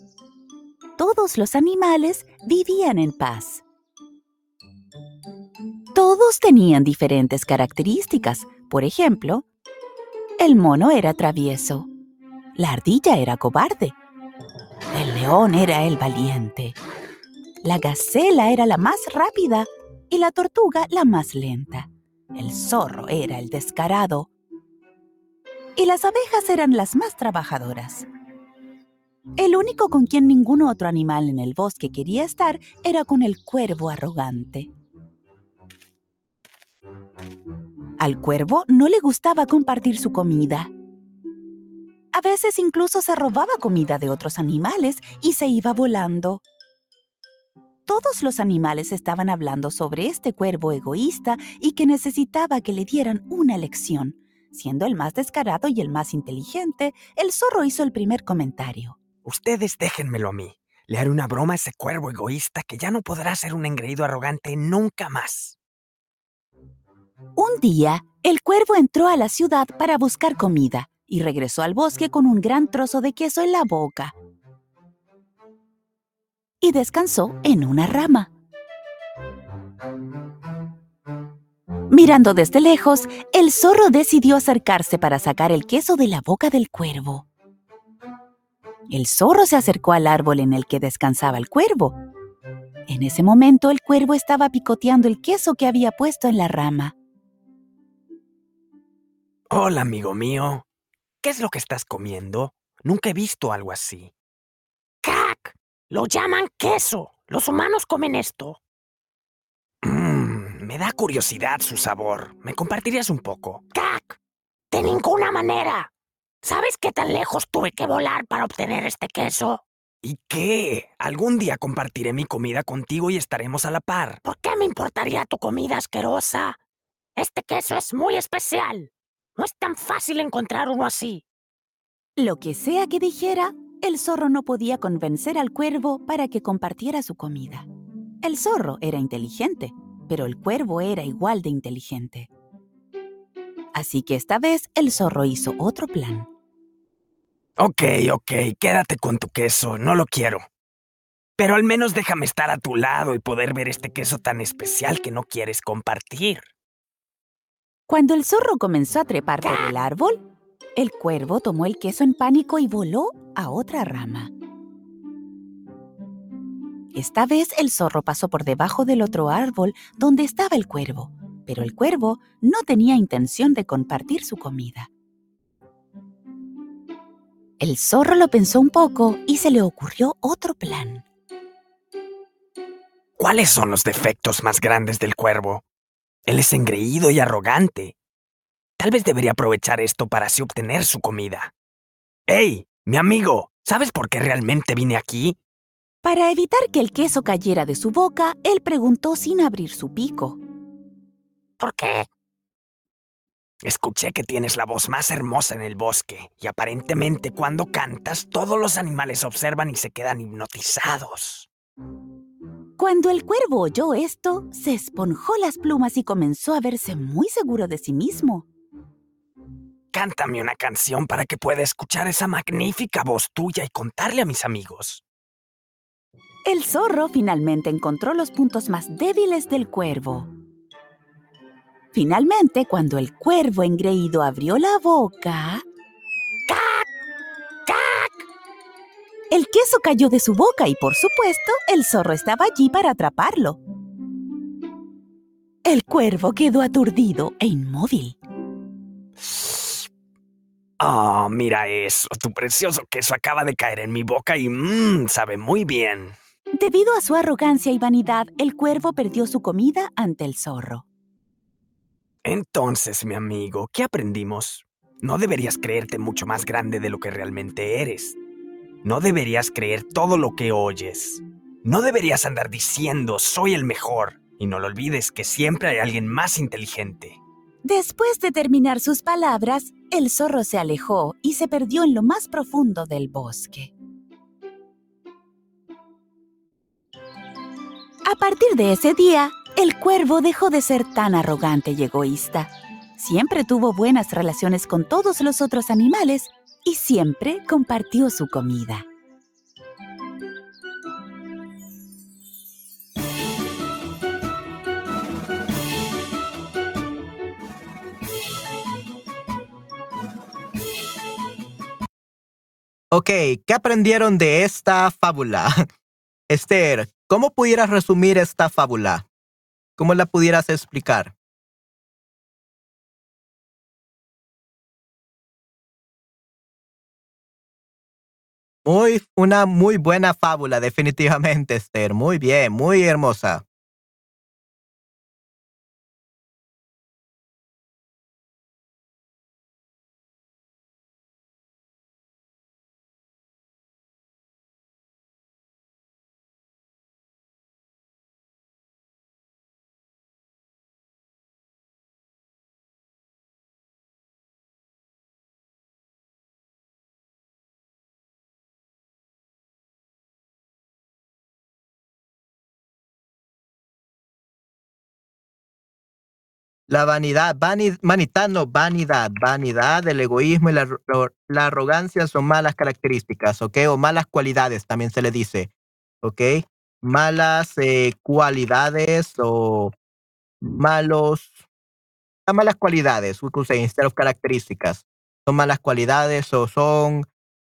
todos los animales vivían en paz. Todos tenían diferentes características. Por ejemplo, el mono era travieso, la ardilla era cobarde, el león era el valiente, la gacela era la más rápida y la tortuga la más lenta. El zorro era el descarado y las abejas eran las más trabajadoras. El único con quien ningún otro animal en el bosque quería estar era con el cuervo arrogante. Al cuervo no le gustaba compartir su comida. A veces incluso se robaba comida de otros animales y se iba volando. Todos los animales estaban hablando sobre este cuervo egoísta y que necesitaba que le dieran una lección. Siendo el más descarado y el más inteligente, el zorro hizo el primer comentario. Ustedes déjenmelo a mí. Le haré una broma a ese cuervo egoísta que ya no podrá ser un engreído arrogante nunca más. Un día, el cuervo entró a la ciudad para buscar comida y regresó al bosque con un gran trozo de queso en la boca. Y descansó en una rama. Mirando desde lejos, el zorro decidió acercarse para sacar el queso de la boca del cuervo. El zorro se acercó al árbol en el que descansaba el cuervo. En ese momento el cuervo estaba picoteando el queso que había puesto en la rama. Hola, amigo mío. ¿Qué es lo que estás comiendo? Nunca he visto algo así. ¡Cac! Lo llaman queso. Los humanos comen esto. Mmm, me da curiosidad su sabor. ¿Me compartirías un poco? ¡Cac! De ninguna manera. ¿Sabes qué tan lejos tuve que volar para obtener este queso? ¿Y qué? Algún día compartiré mi comida contigo y estaremos a la par. ¿Por qué me importaría tu comida asquerosa? Este queso es muy especial. No es tan fácil encontrar uno así. Lo que sea que dijera, el zorro no podía convencer al cuervo para que compartiera su comida. El zorro era inteligente, pero el cuervo era igual de inteligente. Así que esta vez el zorro hizo otro plan. Ok, ok, quédate con tu queso, no lo quiero. Pero al menos déjame estar a tu lado y poder ver este queso tan especial que no quieres compartir. Cuando el zorro comenzó a trepar por el árbol, el cuervo tomó el queso en pánico y voló a otra rama. Esta vez el zorro pasó por debajo del otro árbol donde estaba el cuervo, pero el cuervo no tenía intención de compartir su comida. El zorro lo pensó un poco y se le ocurrió otro plan. ¿Cuáles son los defectos más grandes del cuervo? Él es engreído y arrogante. Tal vez debería aprovechar esto para así obtener su comida. ¡Ey, mi amigo! ¿Sabes por qué realmente vine aquí? Para evitar que el queso cayera de su boca, él preguntó sin abrir su pico. ¿Por qué? Escuché que tienes la voz más hermosa en el bosque y aparentemente cuando cantas todos los animales observan y se quedan hipnotizados. Cuando el cuervo oyó esto, se esponjó las plumas y comenzó a verse muy seguro de sí mismo. Cántame una canción para que pueda escuchar esa magnífica voz tuya y contarle a mis amigos. El zorro finalmente encontró los puntos más débiles del cuervo. Finalmente, cuando el cuervo engreído abrió la boca... El queso cayó de su boca y, por supuesto, el zorro estaba allí para atraparlo. El cuervo quedó aturdido e inmóvil. Oh, mira eso. Tu precioso queso acaba de caer en mi boca y mmm, sabe muy bien. Debido a su arrogancia y vanidad, el cuervo perdió su comida ante el zorro. Entonces, mi amigo, ¿qué aprendimos? No deberías creerte mucho más grande de lo que realmente eres. No deberías creer todo lo que oyes. No deberías andar diciendo soy el mejor. Y no lo olvides que siempre hay alguien más inteligente. Después de terminar sus palabras, el zorro se alejó y se perdió en lo más profundo del bosque. A partir de ese día, El cuervo dejó de ser tan arrogante y egoísta. Siempre tuvo buenas relaciones con todos los otros animales y siempre compartió su comida. Ok, ¿qué aprendieron de esta fábula? Esther, ¿cómo pudieras resumir esta fábula? ¿Cómo la pudieras explicar? Muy, una muy buena fábula, definitivamente, Esther. Muy bien, muy hermosa. La vanidad, vanidad, vanidad, no, vanidad, vanidad, el egoísmo y la, la, arrogancia son malas características, ¿ok? O malas cualidades, también se le dice, ¿ok? Malas eh, cualidades o malos, malas cualidades, we could say, instead of características. Son malas cualidades o son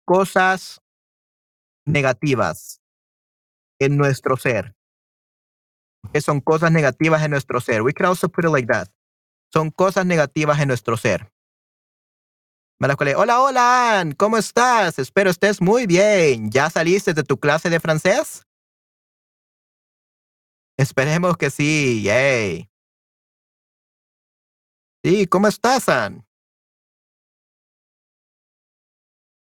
cosas negativas en nuestro ser. Que son cosas negativas en nuestro ser. We can also put it like that son cosas negativas en nuestro ser. Hola, hola, ¿cómo estás? Espero estés muy bien. ¿Ya saliste de tu clase de francés? Esperemos que sí, yay. Sí, ¿cómo estás, Ann?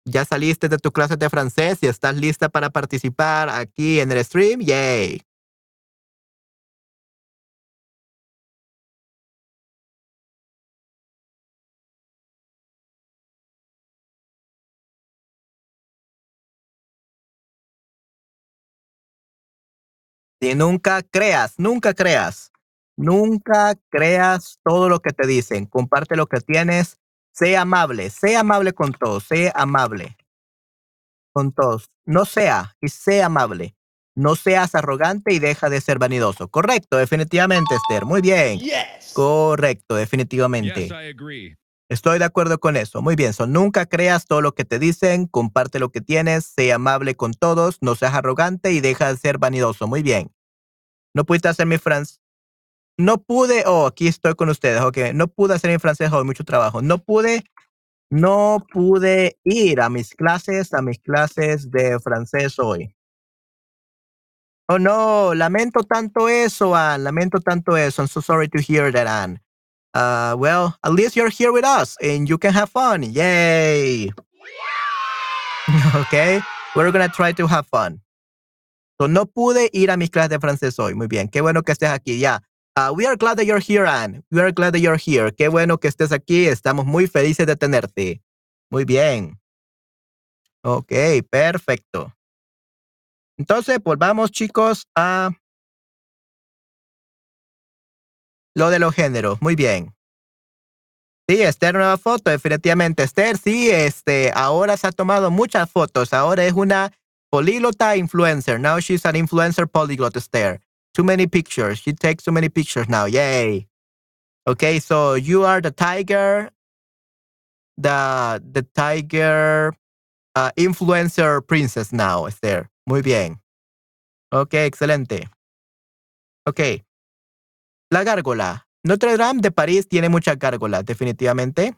¿Ya saliste de tu clase de francés y estás lista para participar aquí en el stream? Yay. Nunca creas, nunca creas, nunca creas todo lo que te dicen. Comparte lo que tienes. Sé amable, sé amable con todos, sé amable con todos. No sea y sé amable. No seas arrogante y deja de ser vanidoso. Correcto, definitivamente, Esther. Muy bien. Correcto, definitivamente. Estoy de acuerdo con eso. Muy bien. So, nunca creas todo lo que te dicen. Comparte lo que tienes. Sé amable con todos. No seas arrogante y deja de ser vanidoso. Muy bien. No pudiste hacer mi francés. No pude, oh, aquí estoy con ustedes, ok. No pude hacer mi francés hoy, mucho trabajo. No pude, no pude ir a mis clases, a mis clases de francés hoy. Oh no, lamento tanto eso, Anne. Lamento tanto eso. I'm so sorry to hear that, Anne. Uh, well, at least you're here with us and you can have fun. Yay! okay, we're gonna try to have fun no pude ir a mis clases de francés hoy. Muy bien, qué bueno que estés aquí. Ya. Ah, we are glad that you're here, Anne. We are glad that you're here. Qué bueno que estés aquí. Estamos muy felices de tenerte. Muy bien. Ok, perfecto. Entonces, volvamos, chicos, a lo de los géneros. Muy bien. Sí, Esther, nueva foto, definitivamente. Esther, sí, este, ahora se ha tomado muchas fotos. Ahora es una Polyglota influencer. Now she's an influencer polyglot stare. Too many pictures. She takes too many pictures now. Yay. Okay, so you are the tiger, the the tiger uh, influencer princess now, Esther. Muy bien. Ok, excelente. Ok. La gárgola. Notre Dame de París tiene muchas gárgolas, definitivamente.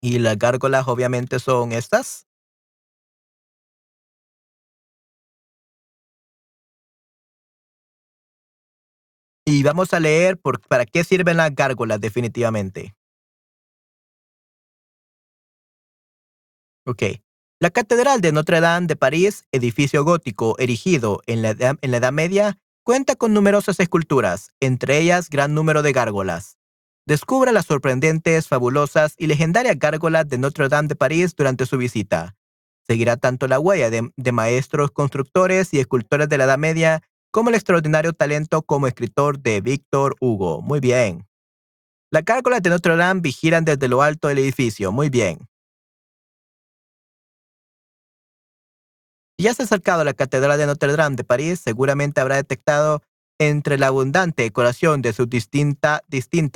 Y las gárgolas obviamente son estas. Y vamos a leer para qué sirven las gárgolas definitivamente. Ok. La Catedral de Notre Dame de París, edificio gótico erigido en la, en la Edad Media, cuenta con numerosas esculturas, entre ellas gran número de gárgolas. Descubra las sorprendentes, fabulosas y legendarias gárgolas de Notre Dame de París durante su visita. Seguirá tanto la huella de maestros constructores y escultores de la Edad Media como el extraordinario talento como escritor de Víctor Hugo. Muy bien. Las gárgolas de Notre Dame vigilan desde lo alto del edificio. Muy bien. Si has acercado a la Catedral de Notre Dame de París, seguramente habrá detectado entre la abundante decoración de sus distintas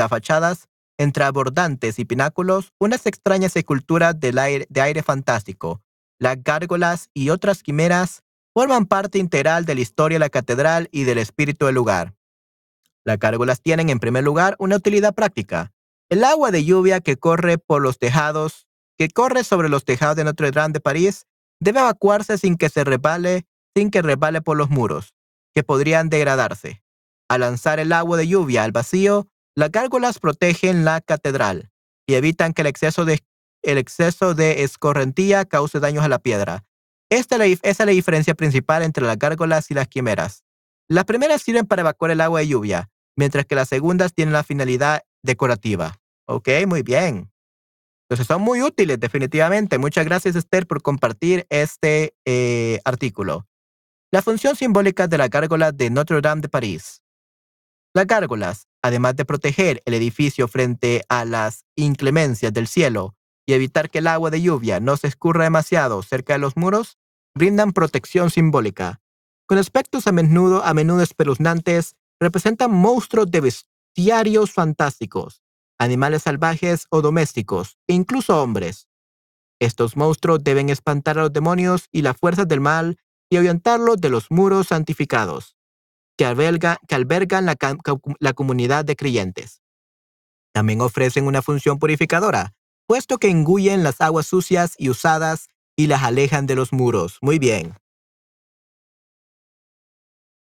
fachadas, entre abordantes y pináculos, unas extrañas esculturas aire, de aire fantástico. Las gárgolas y otras quimeras forman parte integral de la historia de la catedral y del espíritu del lugar. Las gárgolas tienen, en primer lugar, una utilidad práctica. El agua de lluvia que corre por los tejados, que corre sobre los tejados de Notre Dame de París, debe evacuarse sin que se resbale, sin que resbale por los muros, que podrían degradarse. Al lanzar el agua de lluvia al vacío, las gárgolas protegen la catedral y evitan que el exceso de escorrentía cause daños a la piedra. Esta es la, diferencia principal entre las gárgolas y las quimeras. Las primeras sirven para evacuar el agua de lluvia, mientras que las segundas tienen la finalidad decorativa. Ok, muy bien. Entonces son muy útiles, definitivamente. Muchas gracias, Esther, por compartir este eh, artículo. La función simbólica de la gárgola de Notre Dame de París. Las gárgolas, además de proteger el edificio frente a las inclemencias del cielo y evitar que el agua de lluvia no se escurra demasiado cerca de los muros, brindan protección simbólica. Con aspectos a menudo, a menudo espeluznantes, representan monstruos de bestiarios fantásticos, animales salvajes o domésticos, e incluso hombres. Estos monstruos deben espantar a los demonios y las fuerzas del mal y ahuyentarlos de los muros santificados que, albergan la, la comunidad de creyentes. También ofrecen una función purificadora, puesto que engullen las aguas sucias y usadas y las alejan de los muros. Muy bien.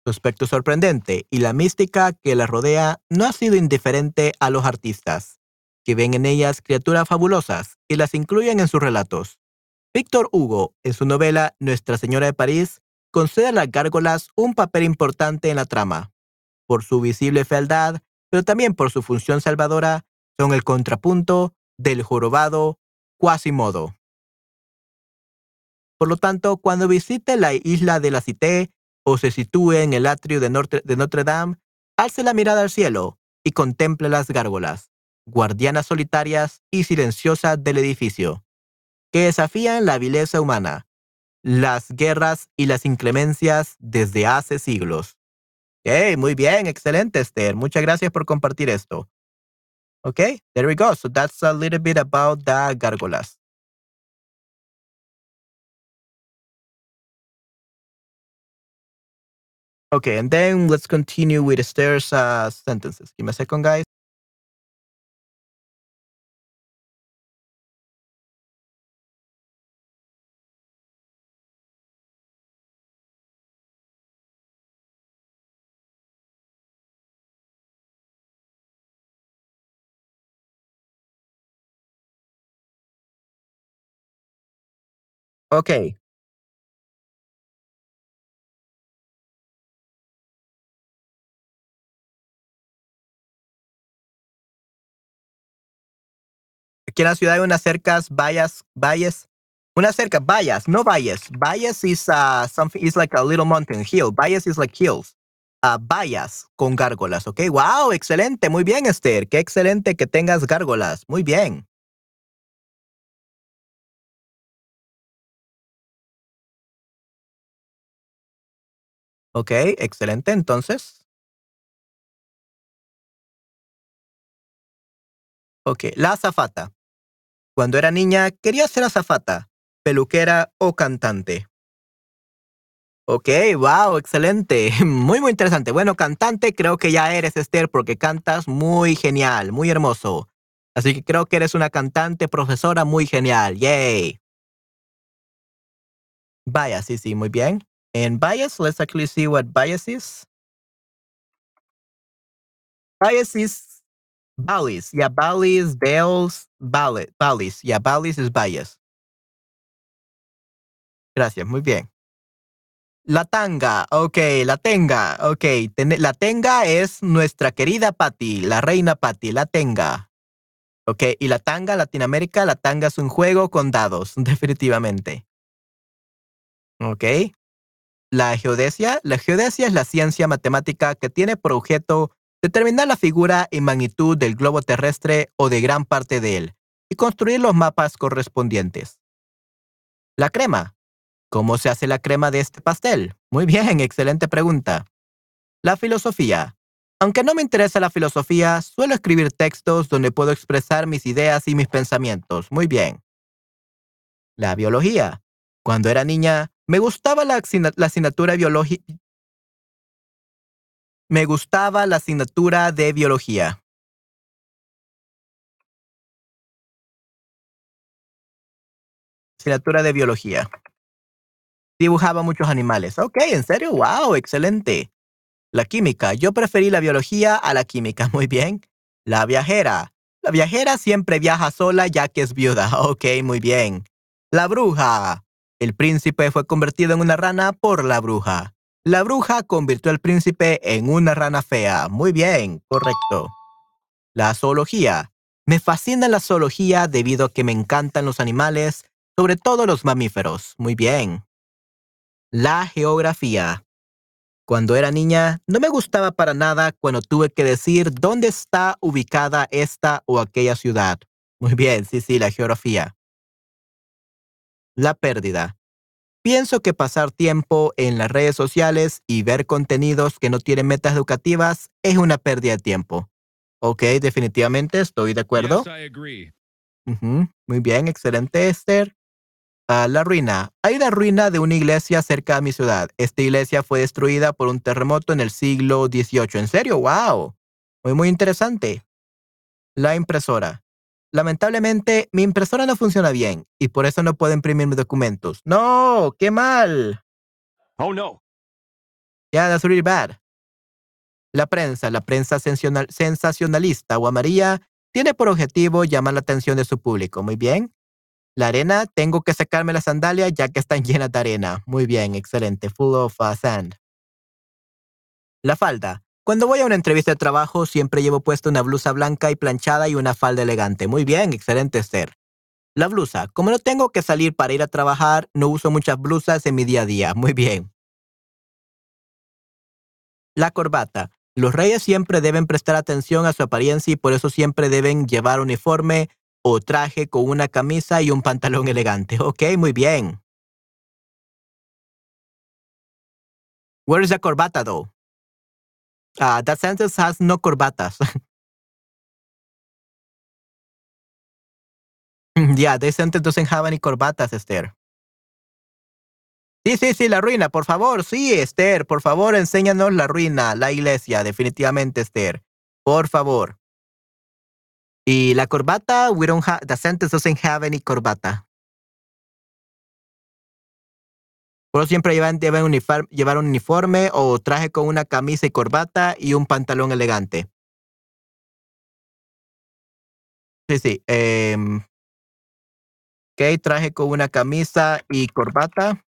Su aspecto sorprendente y la mística que la rodea no ha sido indiferente a los artistas, que ven en ellas criaturas fabulosas y las incluyen en sus relatos. Víctor Hugo, en su novela Nuestra Señora de París, concede a las gárgolas un papel importante en la trama. Por su visible fealdad, pero también por su función salvadora, son el contrapunto del jorobado Quasimodo. Por lo tanto, cuando visite la isla de la Cité, o se sitúe en el atrio de Notre, de Notre Dame, alce la mirada al cielo y contemple las gárgolas, guardianas solitarias y silenciosas del edificio, que desafían la vileza humana, las guerras y las inclemencias desde hace siglos. Hey, muy bien, excelente, Esther. Muchas gracias por compartir esto. Okay, there we go. So that's a little bit about the gárgolas. Okay, and then let's continue with Esther's uh, sentences. Give me a second, guys. Okay, Aquí en la ciudad hay unas cercas, vallas, valles, una cerca, vallas, no valles. Valles is uh, something, is like a little mountain hill. Valles is like hills. Uh, vallas con gárgolas, ¿ok? Wow, excelente, muy bien, Esther. Qué excelente que tengas gárgolas. Muy bien. Ok, excelente. Entonces, ok, la azafata. Cuando era niña, quería ser azafata, peluquera o cantante. Ok, wow, excelente. Muy, muy interesante. Bueno, cantante, creo que ya eres, Esther, porque cantas muy genial, muy hermoso. Así que creo que eres una cantante, profesora muy genial. Yay. Vaya, sí, sí, muy bien. En bias, let's actually see what bias is. Bias is Balis. Yeah, Balis, Bales, Balis. Balis. Yeah, Balis is bias. Gracias, muy bien. La tanga, ok, la tenga, ok. la tenga es nuestra querida Patty, la reina Patty, la tenga. Ok, y la tanga, Latinoamérica, la tanga es un juego con dados, definitivamente. Ok. La geodesia. La geodesia es la ciencia matemática que tiene por objeto determinar la figura y magnitud del globo terrestre o de gran parte de él y construir los mapas correspondientes. La crema. ¿Cómo se hace la crema de este pastel? Muy bien, excelente pregunta. La filosofía. Aunque no me interesa la filosofía, suelo escribir textos donde puedo expresar mis ideas y mis pensamientos. Muy bien. La biología. Cuando era niña, me gustaba la, asignatura biológica. Me gustaba la asignatura de biología. Asignatura de biología. Dibujaba muchos animales. Ok, ¿en serio? Wow, excelente. La química. Yo preferí la biología a la química. Muy bien. La viajera. La viajera siempre viaja sola ya que es viuda. Ok, muy bien. La bruja. El príncipe fue convertido en una rana por la bruja. La bruja convirtió al príncipe en una rana fea. Muy bien, correcto. La zoología. Me fascina la zoología debido a que me encantan los animales, sobre todo los mamíferos. Muy bien. La geografía. Cuando era niña, no me gustaba para nada cuando tuve que decir dónde está ubicada esta o aquella ciudad. Muy bien, sí, sí, la geografía. La pérdida. Pienso que pasar tiempo en las redes sociales y ver contenidos que no tienen metas educativas es una pérdida de tiempo. Ok, definitivamente estoy de acuerdo. Muy bien, excelente, Esther. Ah, la ruina. Hay una ruina de una iglesia cerca de mi ciudad. Esta iglesia fue destruida por un terremoto en el siglo XVIII. ¿En serio? ¡Wow! Muy, muy interesante. La impresora. Lamentablemente, mi impresora no funciona bien y por eso no puedo imprimir mis documentos. ¡No! ¡Qué mal! Oh, no. Yeah, that's really bad. La prensa, la prensa sensacionalista o amarilla, tiene por objetivo llamar la atención de su público. Muy bien. La arena, tengo que sacarme las sandalias ya que están llenas de arena. Muy bien, excelente. Full of uh, sand. La falda. Cuando voy a una entrevista de trabajo, siempre llevo puesta una blusa blanca y planchada y una falda elegante. Muy bien, excelente, Esther. La blusa. Como no tengo que salir para ir a trabajar, no uso muchas blusas en mi día a día. Muy bien. La corbata. Los reyes siempre deben prestar atención a su apariencia y por eso siempre deben llevar uniforme o traje con una camisa y un pantalón elegante. Ok, muy bien. Where is the corbata though? Uh, that sentence has no corbatas. yeah, this sentence doesn't have any corbatas, Esther. Sí, sí, sí, la ruina, por favor, sí, Esther, por favor, enséñanos la ruina, la iglesia, definitivamente, Esther. Por favor. Y la corbata, we don't have, the sentence doesn't have any corbata. Pero siempre llevan, llevar un uniforme o traje con una camisa y corbata y un pantalón elegante. Sí, sí. Eh, ok, traje con una camisa y corbata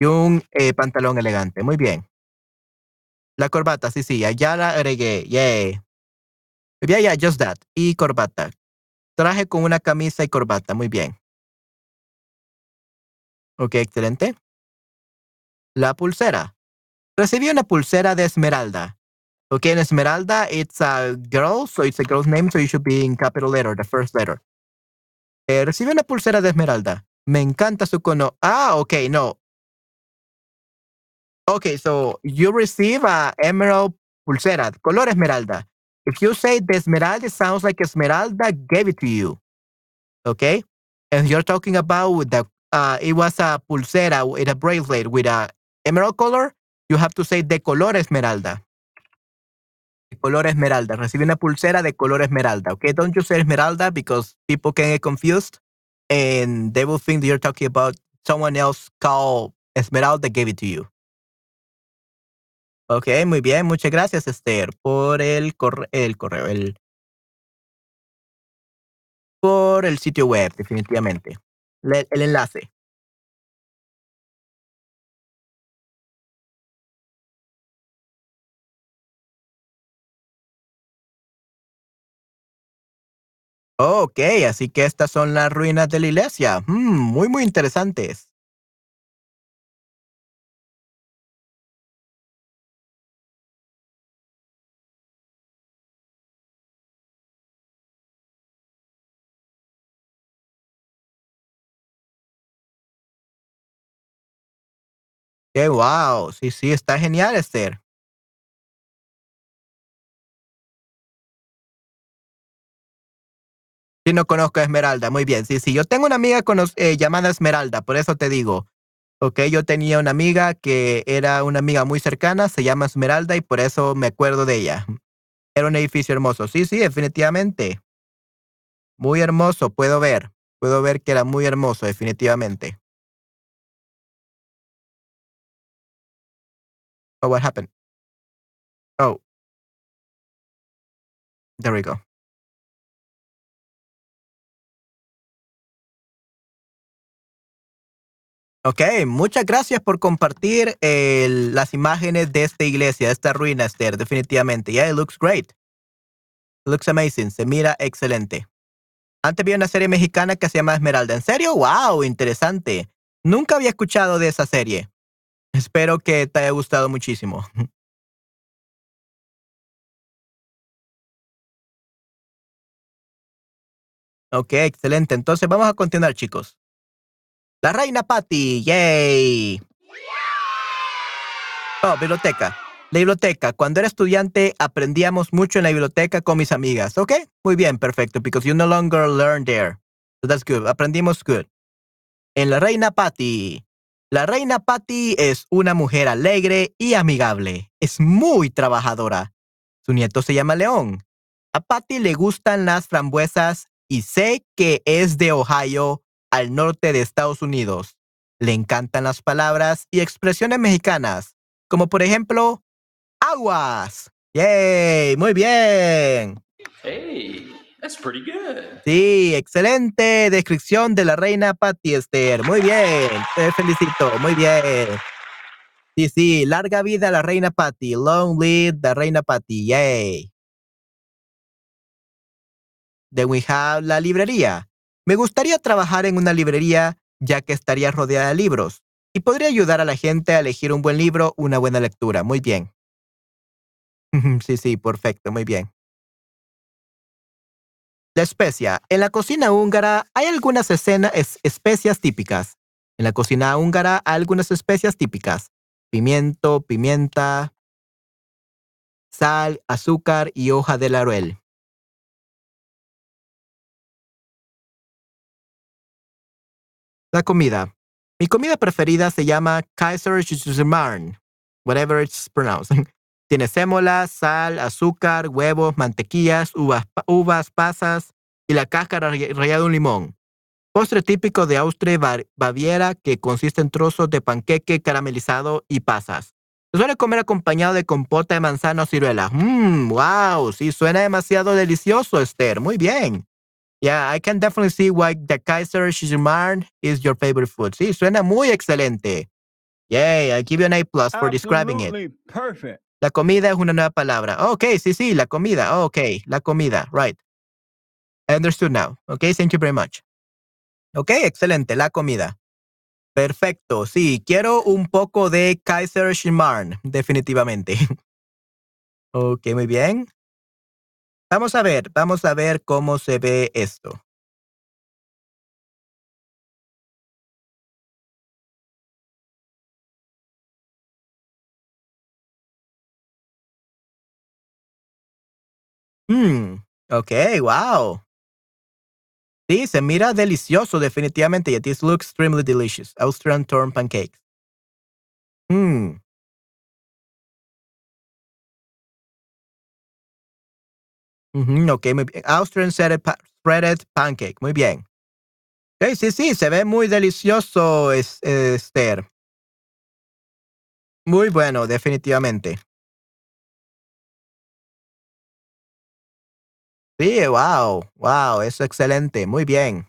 y un eh, pantalón elegante. Muy bien. La corbata, sí, sí, allá la agregué. Yeah. Yeah, yeah, just that. Y corbata. Traje con una camisa y corbata. Muy bien. Ok, excelente. La pulsera. Recibí una pulsera de Esmeralda. Ok, en Esmeralda, it's a girl, so it's a girl's name, so you should be in capital letter, the first letter. Eh, una pulsera de Esmeralda. Me encanta su cono. Ah, ok, no. Ok, so you receive a emerald pulsera, color Esmeralda. If you say the Esmeralda, it sounds like Esmeralda gave it to you. Okay? And you're talking about the uh, it was a pulsera with a bracelet with a emerald color, you have to say de color esmeralda. De color esmeralda. Recibí una pulsera de color esmeralda. Okay, don't you say esmeralda because people can get confused and they will think that you're talking about someone else called Esmeralda gave it to you. Ok, muy bien. Muchas gracias, Esther, por el, corre el correo, el, por el sitio web, definitivamente el enlace. Ok, así que estas son las ruinas de la iglesia. Mm, muy, muy interesantes. Qué wow. Sí, sí, está genial, Esther. Sí, no conozco a Esmeralda. Muy bien. Sí, sí. Yo tengo una amiga eh, llamada Esmeralda, por eso te digo. Ok, yo tenía una amiga que era una amiga muy cercana, se llama Esmeralda y por eso me acuerdo de ella. Era un edificio hermoso. Sí, sí, definitivamente. Muy hermoso, puedo ver. Puedo ver que era muy hermoso, definitivamente. Oh, what happened? Oh. There we go. Ok, muchas gracias por compartir las imágenes de esta iglesia, esta ruina, Esther, definitivamente. Yeah, it looks great. Looks amazing. Se mira excelente. Antes vi una serie mexicana que se llama Esmeralda. ¿En serio? ¡Wow! Interesante. Nunca había escuchado de esa serie. Espero que te haya gustado muchísimo. Ok, excelente. Entonces vamos a continuar, chicos. La reina Patty, yay. Oh, biblioteca. La biblioteca. Cuando era estudiante aprendíamos mucho en la biblioteca con mis amigas. ¿Ok? Muy bien, perfecto. Because you no longer learn there. So that's good. Aprendimos good. En la reina Patty. La reina Patty es una mujer alegre y amigable. Es muy trabajadora. Su nieto se llama León. A Patty le gustan las frambuesas y sé que es de Ohio al norte de Estados Unidos. Le encantan las palabras y expresiones mexicanas, como por ejemplo, aguas. ¡Yay! Muy bien. Hey, that's pretty good. Sí, excelente descripción de la reina Patty Esther. Muy bien, te felicito. Muy bien. Sí, sí, larga vida la reina Patty. Long live the reina Patty. Yay. Then we have la librería. Me gustaría trabajar en una librería ya que estaría rodeada de libros y podría ayudar a la gente a elegir un buen libro, una buena lectura. Muy bien. sí, sí, perfecto, muy bien. La especia. En la cocina húngara hay algunas escenas, especias típicas. En la cocina húngara hay algunas especias típicas. Pimiento, pimienta, sal, azúcar y hoja de laurel. La comida. Mi comida preferida se llama Kaiser Schmarrn, whatever it's pronounced. Tiene sémola, sal, azúcar, huevos, mantequillas, uvas, uvas pasas y la cáscara rallada de un limón. Postre típico de Austria y Baviera que consiste en trozos de panqueque caramelizado y pasas. Se suele comer acompañado de compota de manzana o ciruela. Mmm, wow, sí, suena demasiado delicioso, Esther. Muy bien. Yeah, I can definitely see why the Kaiser Schmarrn is your favorite food. Sí, suena muy excelente. Yay, I give you an A plus for describing it. Perfect. La comida es una nueva palabra. Ok, sí, sí, la comida. Ok, la comida. Right. I understood now. Ok, thank you very much. Ok, excelente, la comida. Perfecto, sí, quiero un poco de Kaiser Schmarrn, definitivamente. ok, muy bien. Vamos a ver, vamos a ver cómo se ve esto. Hmm, ok, wow. Sí, se mira delicioso, definitivamente. This looks extremely delicious. Austrian torn pancakes. Hmm. ok, muy bien. Austrian shredded, pancake. Muy bien. Okay, sí, sí, se ve muy delicioso, Esther. Muy bueno, definitivamente. Sí, wow, wow, es excelente, muy bien.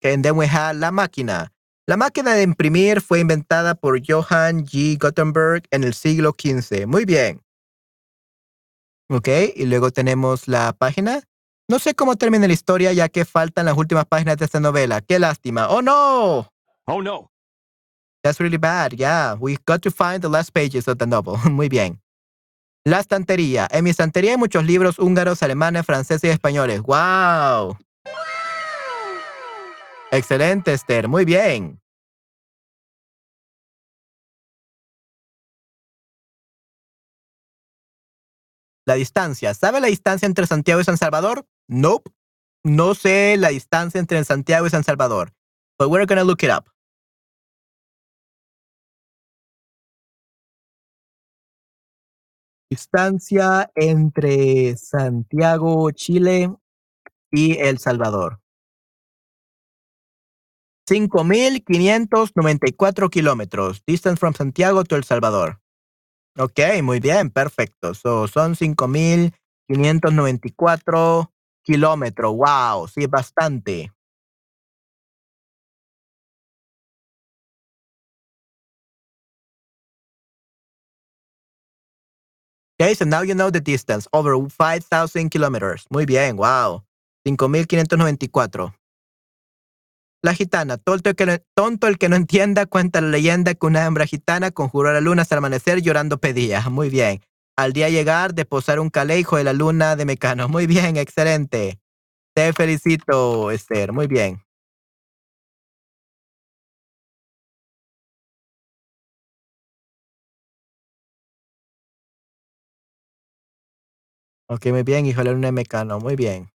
And then we have la máquina. La máquina de imprimir fue inventada por Johann G. Gutenberg en el siglo XV. Muy bien. Ok, y luego tenemos la página. No sé cómo termina la historia ya que faltan las últimas páginas de esta novela. Qué lástima. Oh no. Oh no. That's really bad. Yeah, we got to find the last pages of the novel. Muy bien. La estantería. En mi estantería hay muchos libros húngaros, alemanes, franceses y españoles. ¡Wow! Excelente, Esther. Muy bien. La distancia. ¿Sabe la distancia entre Santiago y San Salvador? Nope. No sé la distancia entre Santiago y San Salvador. But we're gonna look it up. Distancia entre Santiago, Chile y El Salvador. 5.594 kilómetros. Distance from Santiago to El Salvador. Ok, muy bien, perfecto. So, son 5.594 kilómetros. Wow, sí, bastante. Okay, so now you know the distance. Over 5,000 kilometers. Muy bien, wow. 5.594. La gitana, tonto el, que no, tonto el que no entienda, cuenta la leyenda que una hembra gitana conjuró a la luna hasta amanecer llorando pedía. Muy bien. Al día llegar de posar un calejo de la luna de Mecano. Muy bien, excelente. Te felicito, Esther. Muy bien. Ok, muy bien, hijo la de Mecano. Muy bien.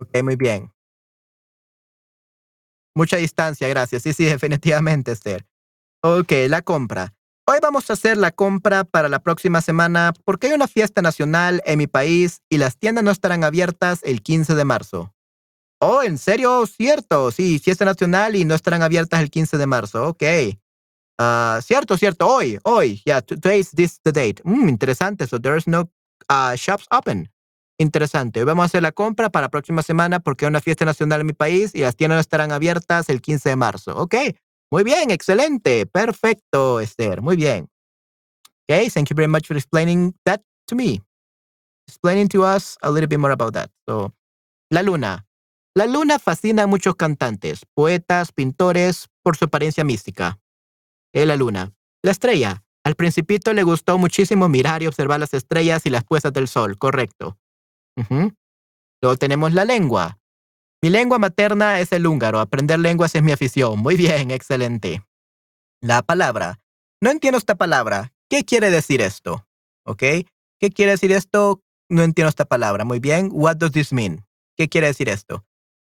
Ok, muy bien. Mucha distancia, gracias. Sí, sí, definitivamente, Esther. Ok, la compra. Hoy vamos a hacer la compra para la próxima semana porque hay una fiesta nacional en mi país y las tiendas no estarán abiertas el 15 de marzo. Oh, ¿en serio? Cierto, sí, fiesta nacional y no estarán abiertas el 15 de marzo. Ok. Ah, cierto, cierto, hoy, hoy. Yeah, today is this the date. Mm, interesante, so there's no uh, shops open. Interesante. Hoy vamos a hacer la compra para la próxima semana porque hay una fiesta nacional en mi país y las tiendas no estarán abiertas el 15 de marzo. Ok. Muy bien, excelente. Perfecto, Esther. Muy bien. Okay, thank you very much for explaining that to me. Explaining to us a little bit more about that. So, la luna. La luna fascina a muchos cantantes, poetas, pintores por su apariencia mística. Es la luna. La estrella. Al principito le gustó muchísimo mirar y observar las estrellas y las puestas del sol, correcto. Ujú. Luego tenemos la lengua. Mi lengua materna es el húngaro. Aprender lenguas es mi afición. Muy bien, excelente. La palabra. No entiendo esta palabra. ¿Qué quiere decir esto? ¿Qué quiere decir esto? No entiendo esta palabra. Muy bien. What does this mean? ¿Qué quiere decir esto?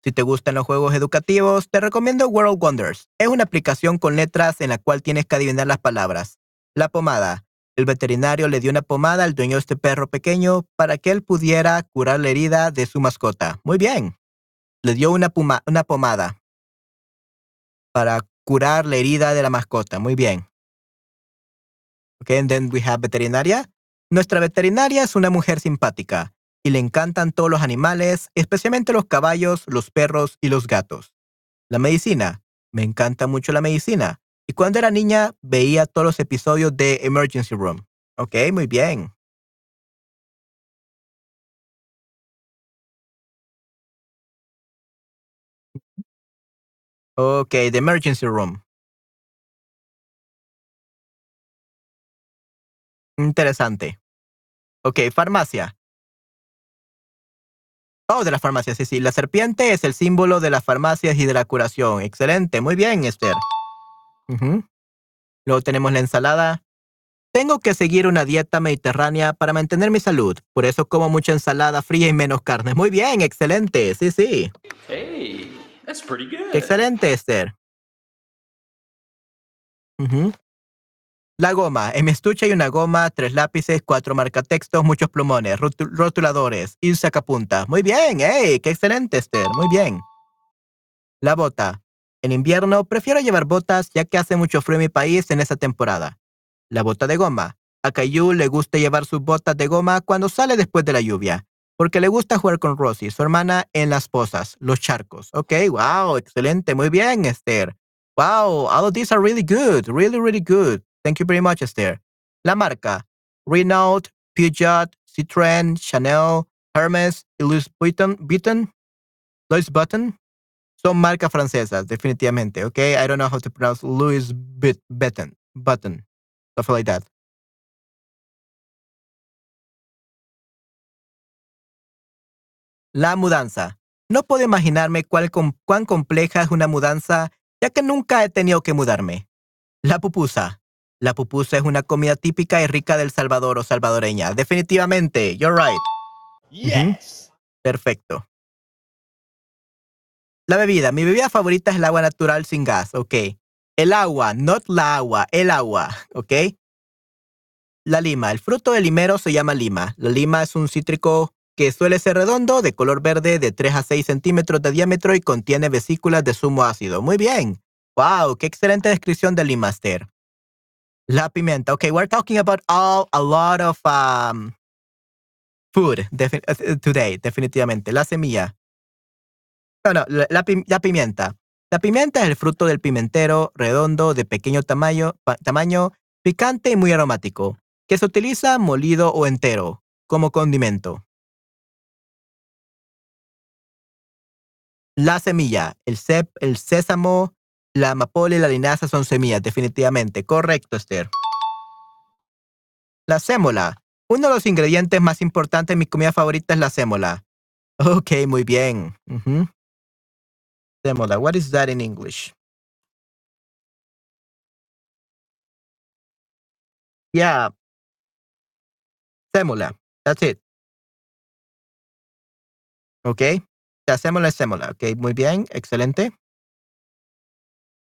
Si te gustan los juegos educativos, te recomiendo World Wonders. Es una aplicación con letras en la cual tienes que adivinar las palabras. La pomada. El veterinario le dio una pomada al dueño de este perro pequeño para que él pudiera curar la herida de su mascota. Muy bien. Le dio una, puma- una pomada para curar la herida de la mascota. Muy bien. Okay, and then we have veterinaria. Nuestra veterinaria es una mujer simpática y le encantan todos los animales, especialmente los caballos, los perros y los gatos. La medicina. Me encanta mucho la medicina. Y cuando era niña veía todos los episodios de Emergency Room. Ok, muy bien. Ok, The Emergency Room. Interesante. Ok, farmacia. Oh, de la farmacia, sí, sí. La serpiente es el símbolo de las farmacias y de la curación. Excelente, muy bien, Esther. Ujú. Luego tenemos la ensalada. Tengo que seguir una dieta mediterránea para mantener mi salud. Por eso como mucha ensalada fría y menos carne. Muy bien, excelente. Sí, sí. Hey, that's pretty good. Excelente, Esther. Ujú. La goma. En mi estuche hay una goma, tres lápices, cuatro marcatextos, muchos plumones, rotu- rotuladores y un sacapuntas. Muy bien, ¡ey! ¡Qué excelente, Esther! Muy bien. La bota. En invierno prefiero llevar botas ya que hace mucho frío en mi país en esa temporada. La bota de goma. A Caillou le gusta llevar sus botas de goma cuando sale después de la lluvia, porque le gusta jugar con Rosie, su hermana, en las pozas, los charcos. Ok, wow, excelente, muy bien, Esther. Wow, all of these are really good, really, really good. Thank you very much, Esther. La marca. Renault, Peugeot, Citroën, Chanel, Hermes Louis Vuitton. Vuitton. Louis Button son marcas francesas, definitivamente. Ok, I don't know how to pronounce Louis Button. Button. Stuff like that. La mudanza. No puedo imaginarme cuál com- cuán compleja es una mudanza, ya que nunca he tenido que mudarme. La pupusa. La pupusa es una comida típica y rica del Salvador o salvadoreña. Definitivamente, you're right. Yes. Perfecto. La bebida. Mi bebida favorita es el agua natural sin gas. Ok. El agua, not la agua, el agua. Ok. La lima. El fruto del limero se llama lima. La lima es un cítrico que suele ser redondo, de color verde, de 3 a 6 centímetros de diámetro y contiene vesículas de zumo ácido. Muy bien. Wow, qué excelente descripción del limaster. La pimienta. Ok, we're talking about all, a lot of um, food defi- uh, today, definitivamente. La semilla. No, no, la, la la pimienta. La pimienta es el fruto del pimentero redondo de pequeño tamaño, tamaño, picante y muy aromático, que se utiliza molido o entero como condimento. La semilla, el cep, el sésamo, la amapola y la linaza son semillas, definitivamente. Correcto, Esther. La sémola. Uno de los ingredientes más importantes de mi comida favorita es la sémola. Ok, muy bien. Ujú. Sémola. What is that in English? Yeah. Sémola. That's it. Ok. La sémola es sémola. Ok, muy bien. Excelente.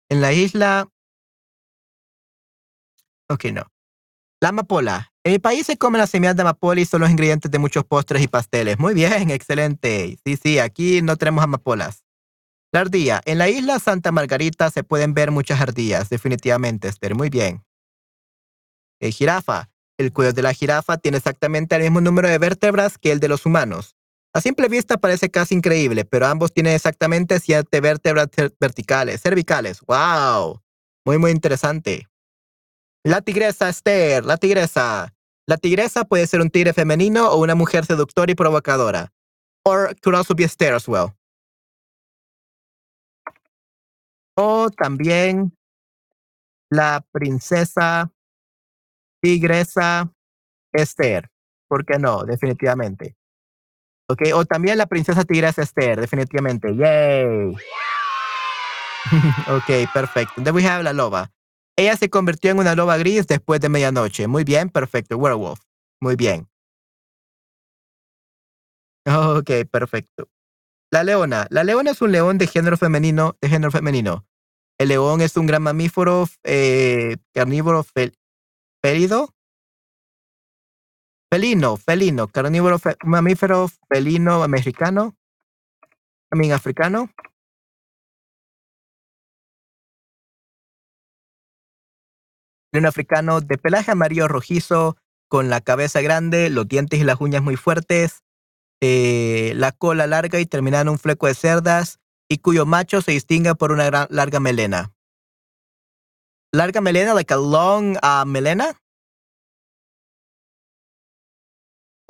En la isla. Ok, no. La amapola. En mi país se comen las semillas de amapola y son los ingredientes de muchos postres y pasteles. Muy bien, excelente. Sí, sí, aquí no tenemos amapolas. La ardilla. En la isla Santa Margarita se pueden ver muchas ardillas, definitivamente, Esther. Muy bien. Eh, jirafa. El cuello de la jirafa tiene exactamente el mismo número de vértebras que el de los humanos. A simple vista parece casi increíble, pero ambos tienen exactamente siete vértebras verticales, cervicales. ¡Wow! Muy, muy interesante. La tigresa Esther, la tigresa. La tigresa puede ser un tigre femenino o una mujer seductora y provocadora. Or could also be Esther as well. O también la princesa tigresa Esther. ¿Por qué no? Definitivamente. Ok, o también la princesa tigresa Esther, definitivamente. Yay. ok, perfecto. Then we have la loba. Ella se convirtió en una loba gris después de medianoche. Muy bien, perfecto. Werewolf. Muy bien. Ok, perfecto. La leona. La leona es un león de género femenino, de género femenino. El león es un gran mamífero eh, carnívoro felido. Felino, felino, carnívoro fe- mamífero felino americano. También africano. León africano de pelaje amarillo rojizo, con la cabeza grande, los dientes y las uñas muy fuertes, eh, la cola larga y terminada en un fleco de cerdas, y cuyo macho se distingue por una gran- larga melena. Larga melena, like a long uh, melena?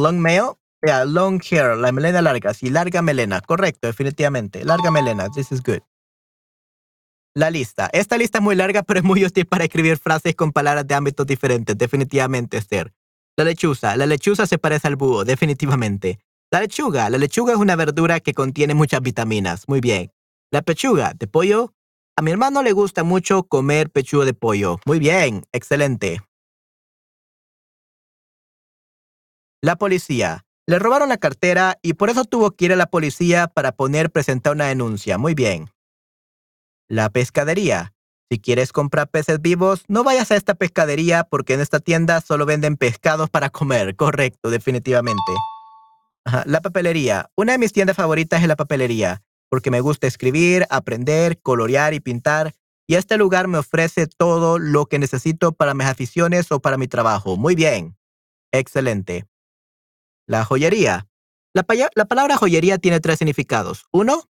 Long male? Yeah, long hair, la melena larga, sí, larga melena, correcto, definitivamente. Larga melena, this is good. La lista. Esta lista es muy larga, pero es muy útil para escribir frases con palabras de ámbitos diferentes, definitivamente, Esther. La lechuza. La lechuza se parece al búho, definitivamente. La lechuga. La lechuga es una verdura que contiene muchas vitaminas. Muy bien. La pechuga de pollo. A mi hermano le gusta mucho comer pechuga de pollo. Muy bien. Excelente. La policía. Le robaron la cartera y por eso tuvo que ir a la policía para poner presentar una denuncia. Muy bien. La pescadería. Si quieres comprar peces vivos, no vayas a esta pescadería porque en esta tienda solo venden pescados para comer. Correcto, definitivamente. La papelería. Una de mis tiendas favoritas es la papelería, porque me gusta escribir, aprender, colorear y pintar, y este lugar me ofrece todo lo que necesito para mis aficiones o para mi trabajo. Muy bien. Excelente. La joyería. La, palabra joyería tiene tres significados. Uno,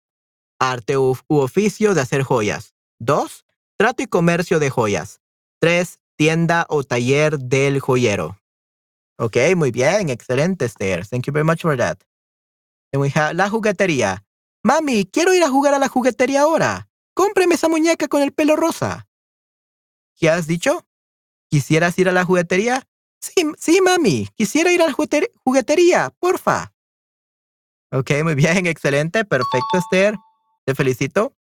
arte u, oficio de hacer joyas. Dos, trato y comercio de joyas. Tres, tienda o taller del joyero. Ok, muy bien, excelente, Esther. Thank you very much for that. We have la juguetería. Mami, quiero ir a jugar a la juguetería ahora. Cómpreme esa muñeca con el pelo rosa. ¿Qué has dicho? ¿Quisieras ir a la juguetería? Sí, sí, mami. Quisiera ir a la juguetería, porfa. Ok, muy bien, excelente, perfecto, Esther. Te felicito.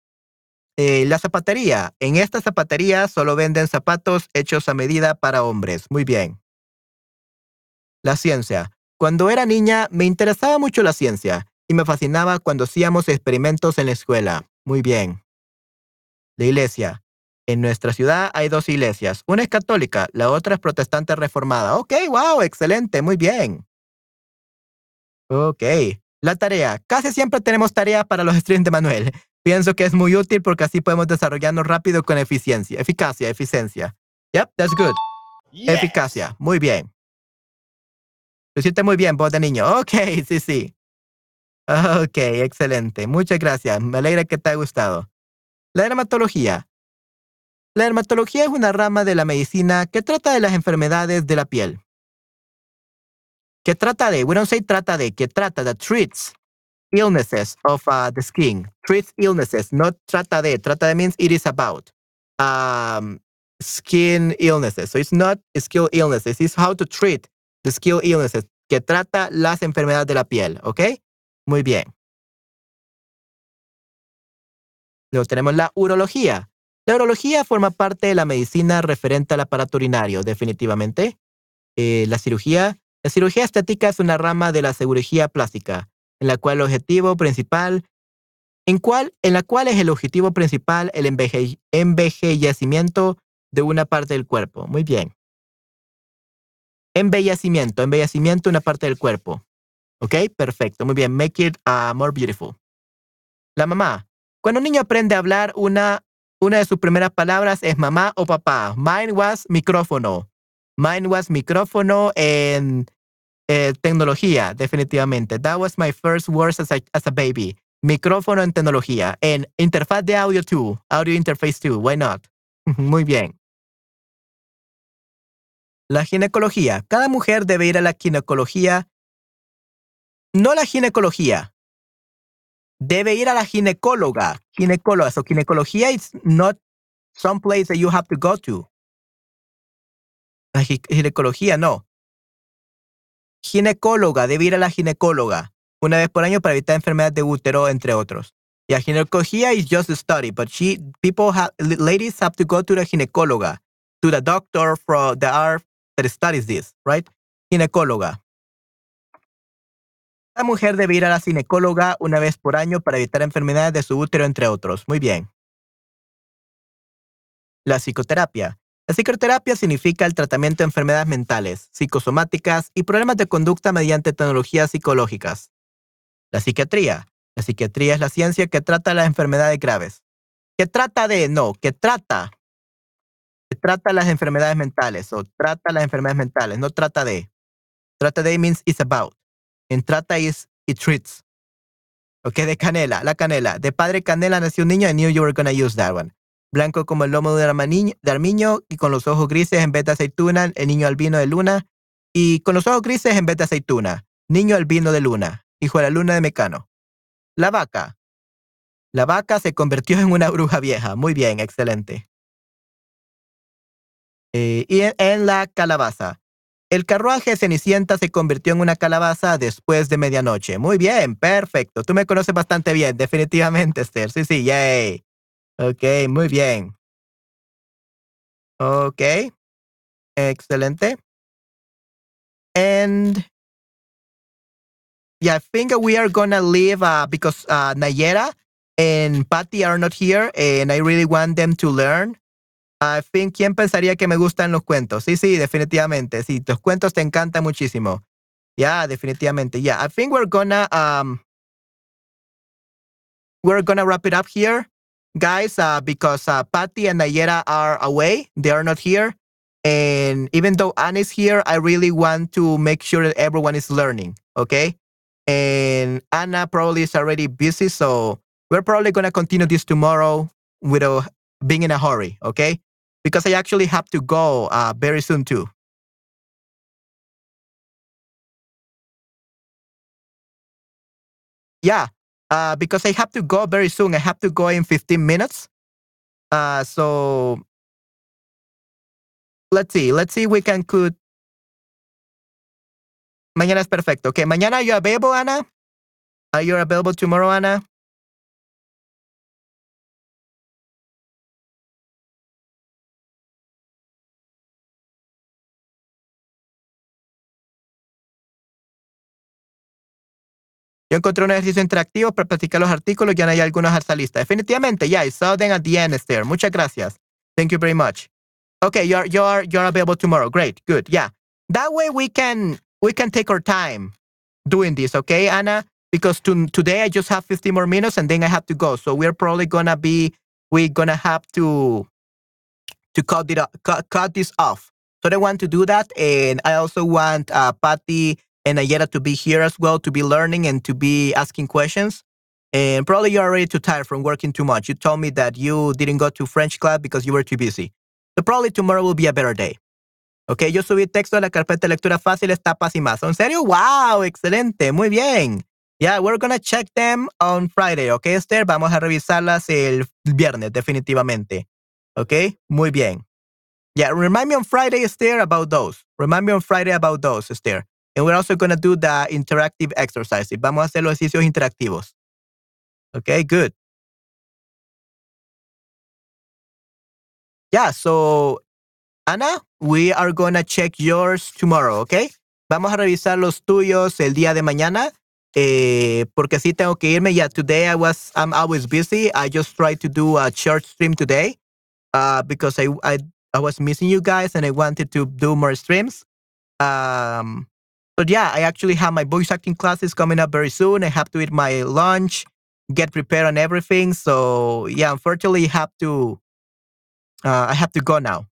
Eh, la zapatería. En esta zapatería solo venden zapatos hechos a medida para hombres. Muy bien. La ciencia. Cuando era niña me interesaba mucho la ciencia y me fascinaba cuando hacíamos experimentos en la escuela. Muy bien. La iglesia. En nuestra ciudad hay dos iglesias. Una es católica, la otra es protestante reformada. Ok, wow, excelente, muy bien. Ok. La tarea. Casi siempre tenemos tareas para los streams de Manuel. Pienso que es muy útil porque así podemos desarrollarnos rápido con eficiencia. Eficacia, eficiencia. Yep, that's good. Eficacia. Muy bien. Lo siente muy bien, voz de niño. Ok, sí, sí. Ok, excelente. Muchas gracias. Me alegra que te haya gustado. La dermatología. La dermatología es una rama de la medicina que trata de las enfermedades de la piel. ¿Qué trata de? We don't say trata de, que trata de treats illnesses of uh, the skin. Treats illnesses, not trata de. Trata de means it is about um, skin illnesses. So it's not skill illnesses. It's how to treat the skill illnesses, que trata las enfermedades de la piel. ¿Ok? Muy bien. Luego tenemos la urología. La urología forma parte de la medicina referente al aparato urinario, definitivamente. Eh, la cirugía. La cirugía estética es una rama de la cirugía plástica en la cual el objetivo principal, en, cual, en la cual es el objetivo principal el embellecimiento de una parte del cuerpo. Muy bien. Embellecimiento, embellecimiento de una parte del cuerpo. ¿Ok? Perfecto. Muy bien. Make it uh, more beautiful. La mamá. Cuando un niño aprende a hablar, una, una de sus primeras palabras es mamá o papá. Mine was micrófono. Mine was micrófono en eh, tecnología, definitivamente. That was my first words as a, baby. Micrófono en tecnología. En interfaz de audio 2. Audio interface 2. Why not? Muy bien. La ginecología. Cada mujer debe ir a la ginecología. No la ginecología. Debe ir a la ginecóloga. Ginecóloga. So ginecología is not some place that you have to go to. La ginecología no ginecóloga, debe ir a la ginecóloga una vez por año para evitar enfermedades de útero, entre otros. Yeah, ginecología is just a study, but she, people have, ladies have to go to the ginecóloga, to the doctor from the art that studies this, right? Ginecóloga. La mujer debe ir a la ginecóloga una vez por año para evitar enfermedades de su útero, entre otros. Muy bien. La psicoterapia. La psicoterapia significa el tratamiento de enfermedades mentales, psicosomáticas y problemas de conducta mediante tecnologías psicológicas. La psiquiatría. La psiquiatría es la ciencia que trata las enfermedades graves. Que trata de, no, que trata. Que trata las enfermedades mentales o trata las enfermedades mentales, no trata de. Trata de means it's about. En trata is it treats. Ok, de canela, la canela. De padre canela nació un niño. I knew you were to use that one blanco como el lomo de armiño y con los ojos grises en vez de aceituna, el niño albino de luna, y con los ojos grises en vez de aceituna, niño albino de luna, hijo de la luna de Mecano. La vaca. La vaca se convirtió en una bruja vieja. Muy bien, excelente. Eh, y en, la calabaza. El carruaje Cenicienta se convirtió en una calabaza después de medianoche. Muy bien, perfecto. Tú me conoces bastante bien, definitivamente, Esther. Sí, sí, yay. Ok, muy bien. Ok. Excelente. And yeah, I think we are gonna leave uh, because uh, Nayera and Patty are not here, and I really want them to learn. I think, ¿quién pensaría que me gustan los cuentos? Sí, sí, definitivamente. Sí, los cuentos te encantan muchísimo. Yeah, definitivamente. Yeah, I think we're gonna um, we're gonna wrap it up here guys, uh, because uh, Patty and Nayera are away. They are not here. And even though Anne is here, I really want to make sure that everyone is learning. Okay. And Anna probably is already busy. So we're probably to continue this tomorrow without being in a hurry. Okay. Because I actually have to go uh, very soon too. Yeah. uh, because I have to go very soon. I have to go in 15 minutes. Uh, so let's see. Let's see. We can could. Mañana es perfecto. Okay. Mañana are you available, Ana? Are you available tomorrow, Ana? Yo encontré un ejercicio interactivo para practicar los artículos. No hay algunos a esta lista. Definitivamente, yeah, I saw them at the end. Muchas gracias. Thank you very much. Okay, you're you're you're available tomorrow. Great, good. Yeah, that way we can we can take our time doing this. Okay, Anna, because to, today I just have 15 more minutes and then I have to go. So we're probably gonna be we're gonna have to to cut it cut, cut this off. So I want to do that, and I also want uh, Patty and Ayera to be here as well to be learning and to be asking questions. And probably you're already too tired from working too much. You told me that you didn't go to French class because you were too busy. So probably tomorrow will be a better day. Ok, yo subí texto a la carpeta de lectura fácil, tapas y más. ¿En serio? ¡Wow! Excelente, muy bien. Yeah, we're gonna check them on Friday, ok, Esther? Vamos a revisarlas el viernes, definitivamente. Ok, Muy bien. Yeah, remind me on Friday, Esther, about those. Remind me on Friday about those, Esther. And we're also going to do the interactive exercises. Vamos a hacer los ejercicios interactivos. Okay, good. Yeah, so Ana, we are going to check yours tomorrow, okay? Vamos a revisar los tuyos el día de mañana. Eh, porque sí tengo que irme. Yeah, today I was, I'm always busy. I just tried to do a short stream today uh, because I, I, I was missing you guys and I wanted to do more streams. Um, but yeah, I actually have my voice acting classes coming up very soon. I have to eat my lunch, get prepared on everything. So yeah, unfortunately, I have to. Uh, I have to go now.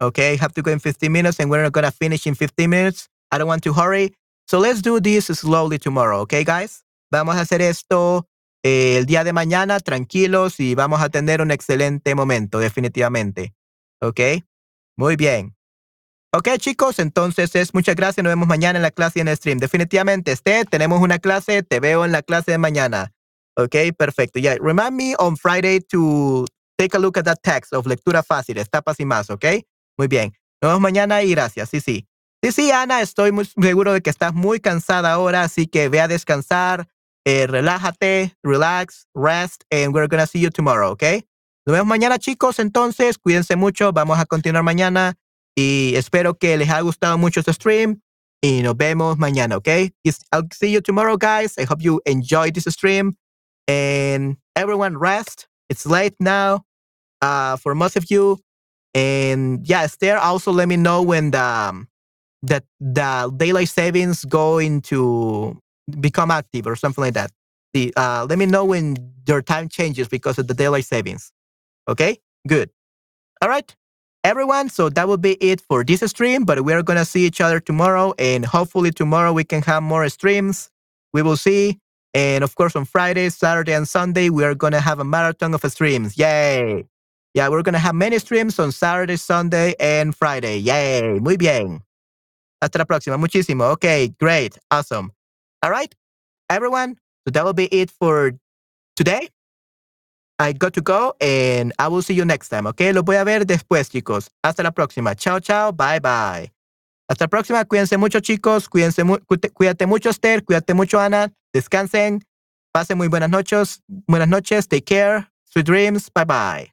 Okay, I have to go in 15 minutes, and we're not gonna finish in 15 minutes. I don't want to hurry. So let's do this slowly tomorrow. Okay, guys. Vamos a hacer esto eh, el día de mañana, tranquilos, y vamos a tener un excelente momento, definitivamente. Okay. Muy bien. Ok, chicos, entonces es muchas gracias. Nos vemos mañana en la clase y en el stream. Definitivamente, este, tenemos una clase. Te veo en la clase de mañana. Ok, perfecto. Yeah, remind me on Friday to take a look at that text of lectura fácil, etapas y más. Ok, muy bien. Nos vemos mañana y gracias. Sí, sí. Sí, sí, Ana, estoy muy seguro de que estás muy cansada ahora, así que ve a descansar, eh, relájate, relax, rest, and we're gonna see you tomorrow, ¿ok? Nos vemos mañana, chicos. Entonces, cuídense mucho. Vamos a continuar mañana. Y espero que les haya gustado mucho este stream. Y nos vemos mañana, ¿ok? I'll see you tomorrow, guys. I hope you enjoyed this stream. And everyone rest. It's late now uh, for most of you. And yeah, Esther, also let me know when the, um, the, the daylight savings go into become active or something like that. The, uh, let me know when your time changes because of the daylight savings. Okay, good. All right everyone. So that will be it for this stream, but we're going to see each other tomorrow. And hopefully, tomorrow we can have more streams. We will see. And of course, on Friday, Saturday, and Sunday, we are going to have a marathon of streams. Yay! Yeah, we're going to have many streams on Saturday, Sunday, and Friday. Yay! Muy bien. Hasta la próxima. Muchísimo. Okay, great. Awesome. All right, everyone. So that will be it for today. I got to go and I will see you next time, ¿ok? Los voy a ver después, chicos. Hasta la próxima. Chao, chao. Bye, bye. Hasta la próxima. Cuídense mucho, chicos. Cuídense cuídate mucho, Esther. Cuídate mucho, Ana. Descansen. Pasen muy buenas noches. Buenas noches. Take care. Sweet dreams. Bye, bye.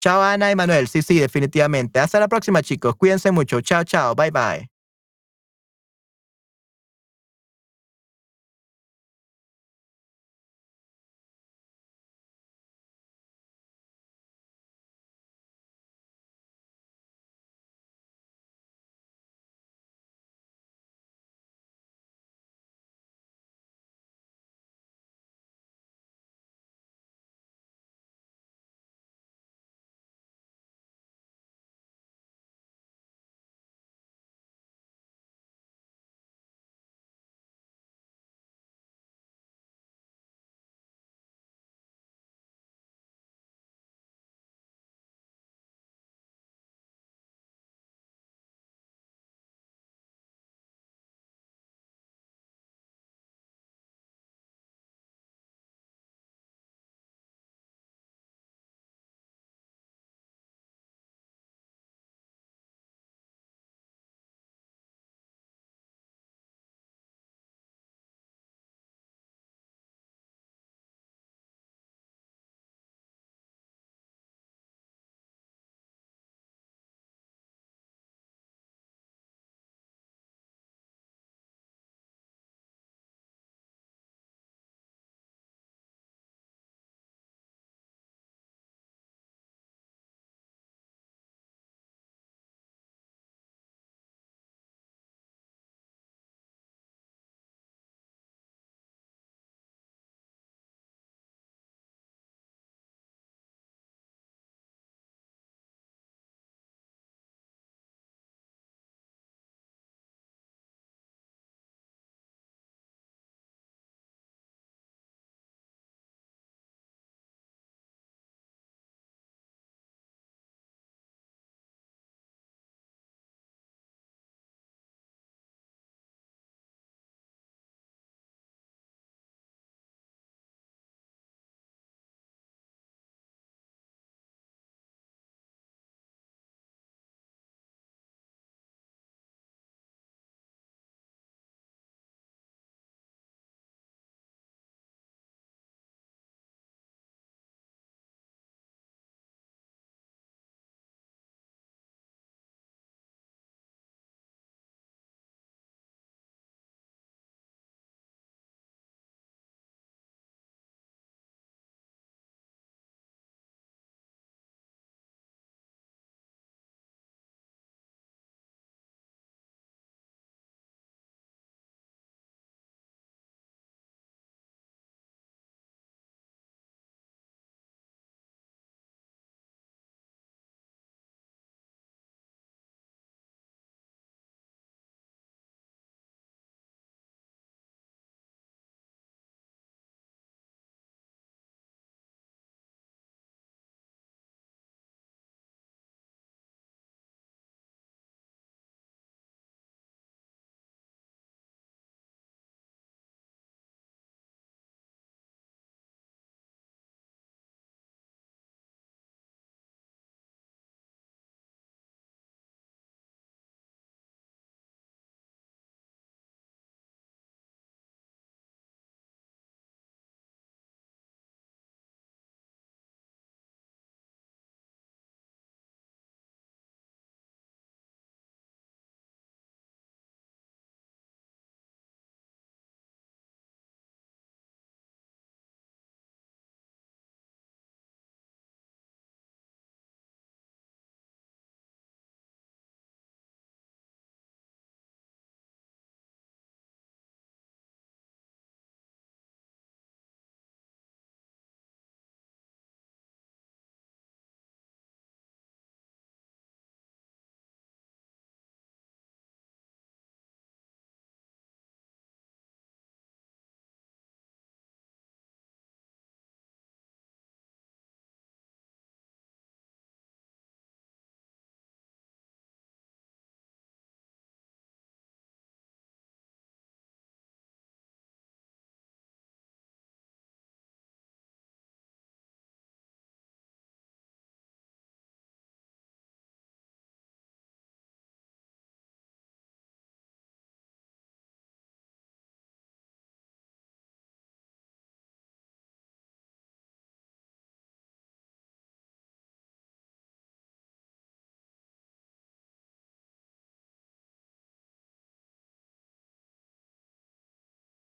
Chao, Ana y Manuel. Sí, sí, definitivamente. Hasta la próxima, chicos. Cuídense mucho. Chao, chao. Bye, bye.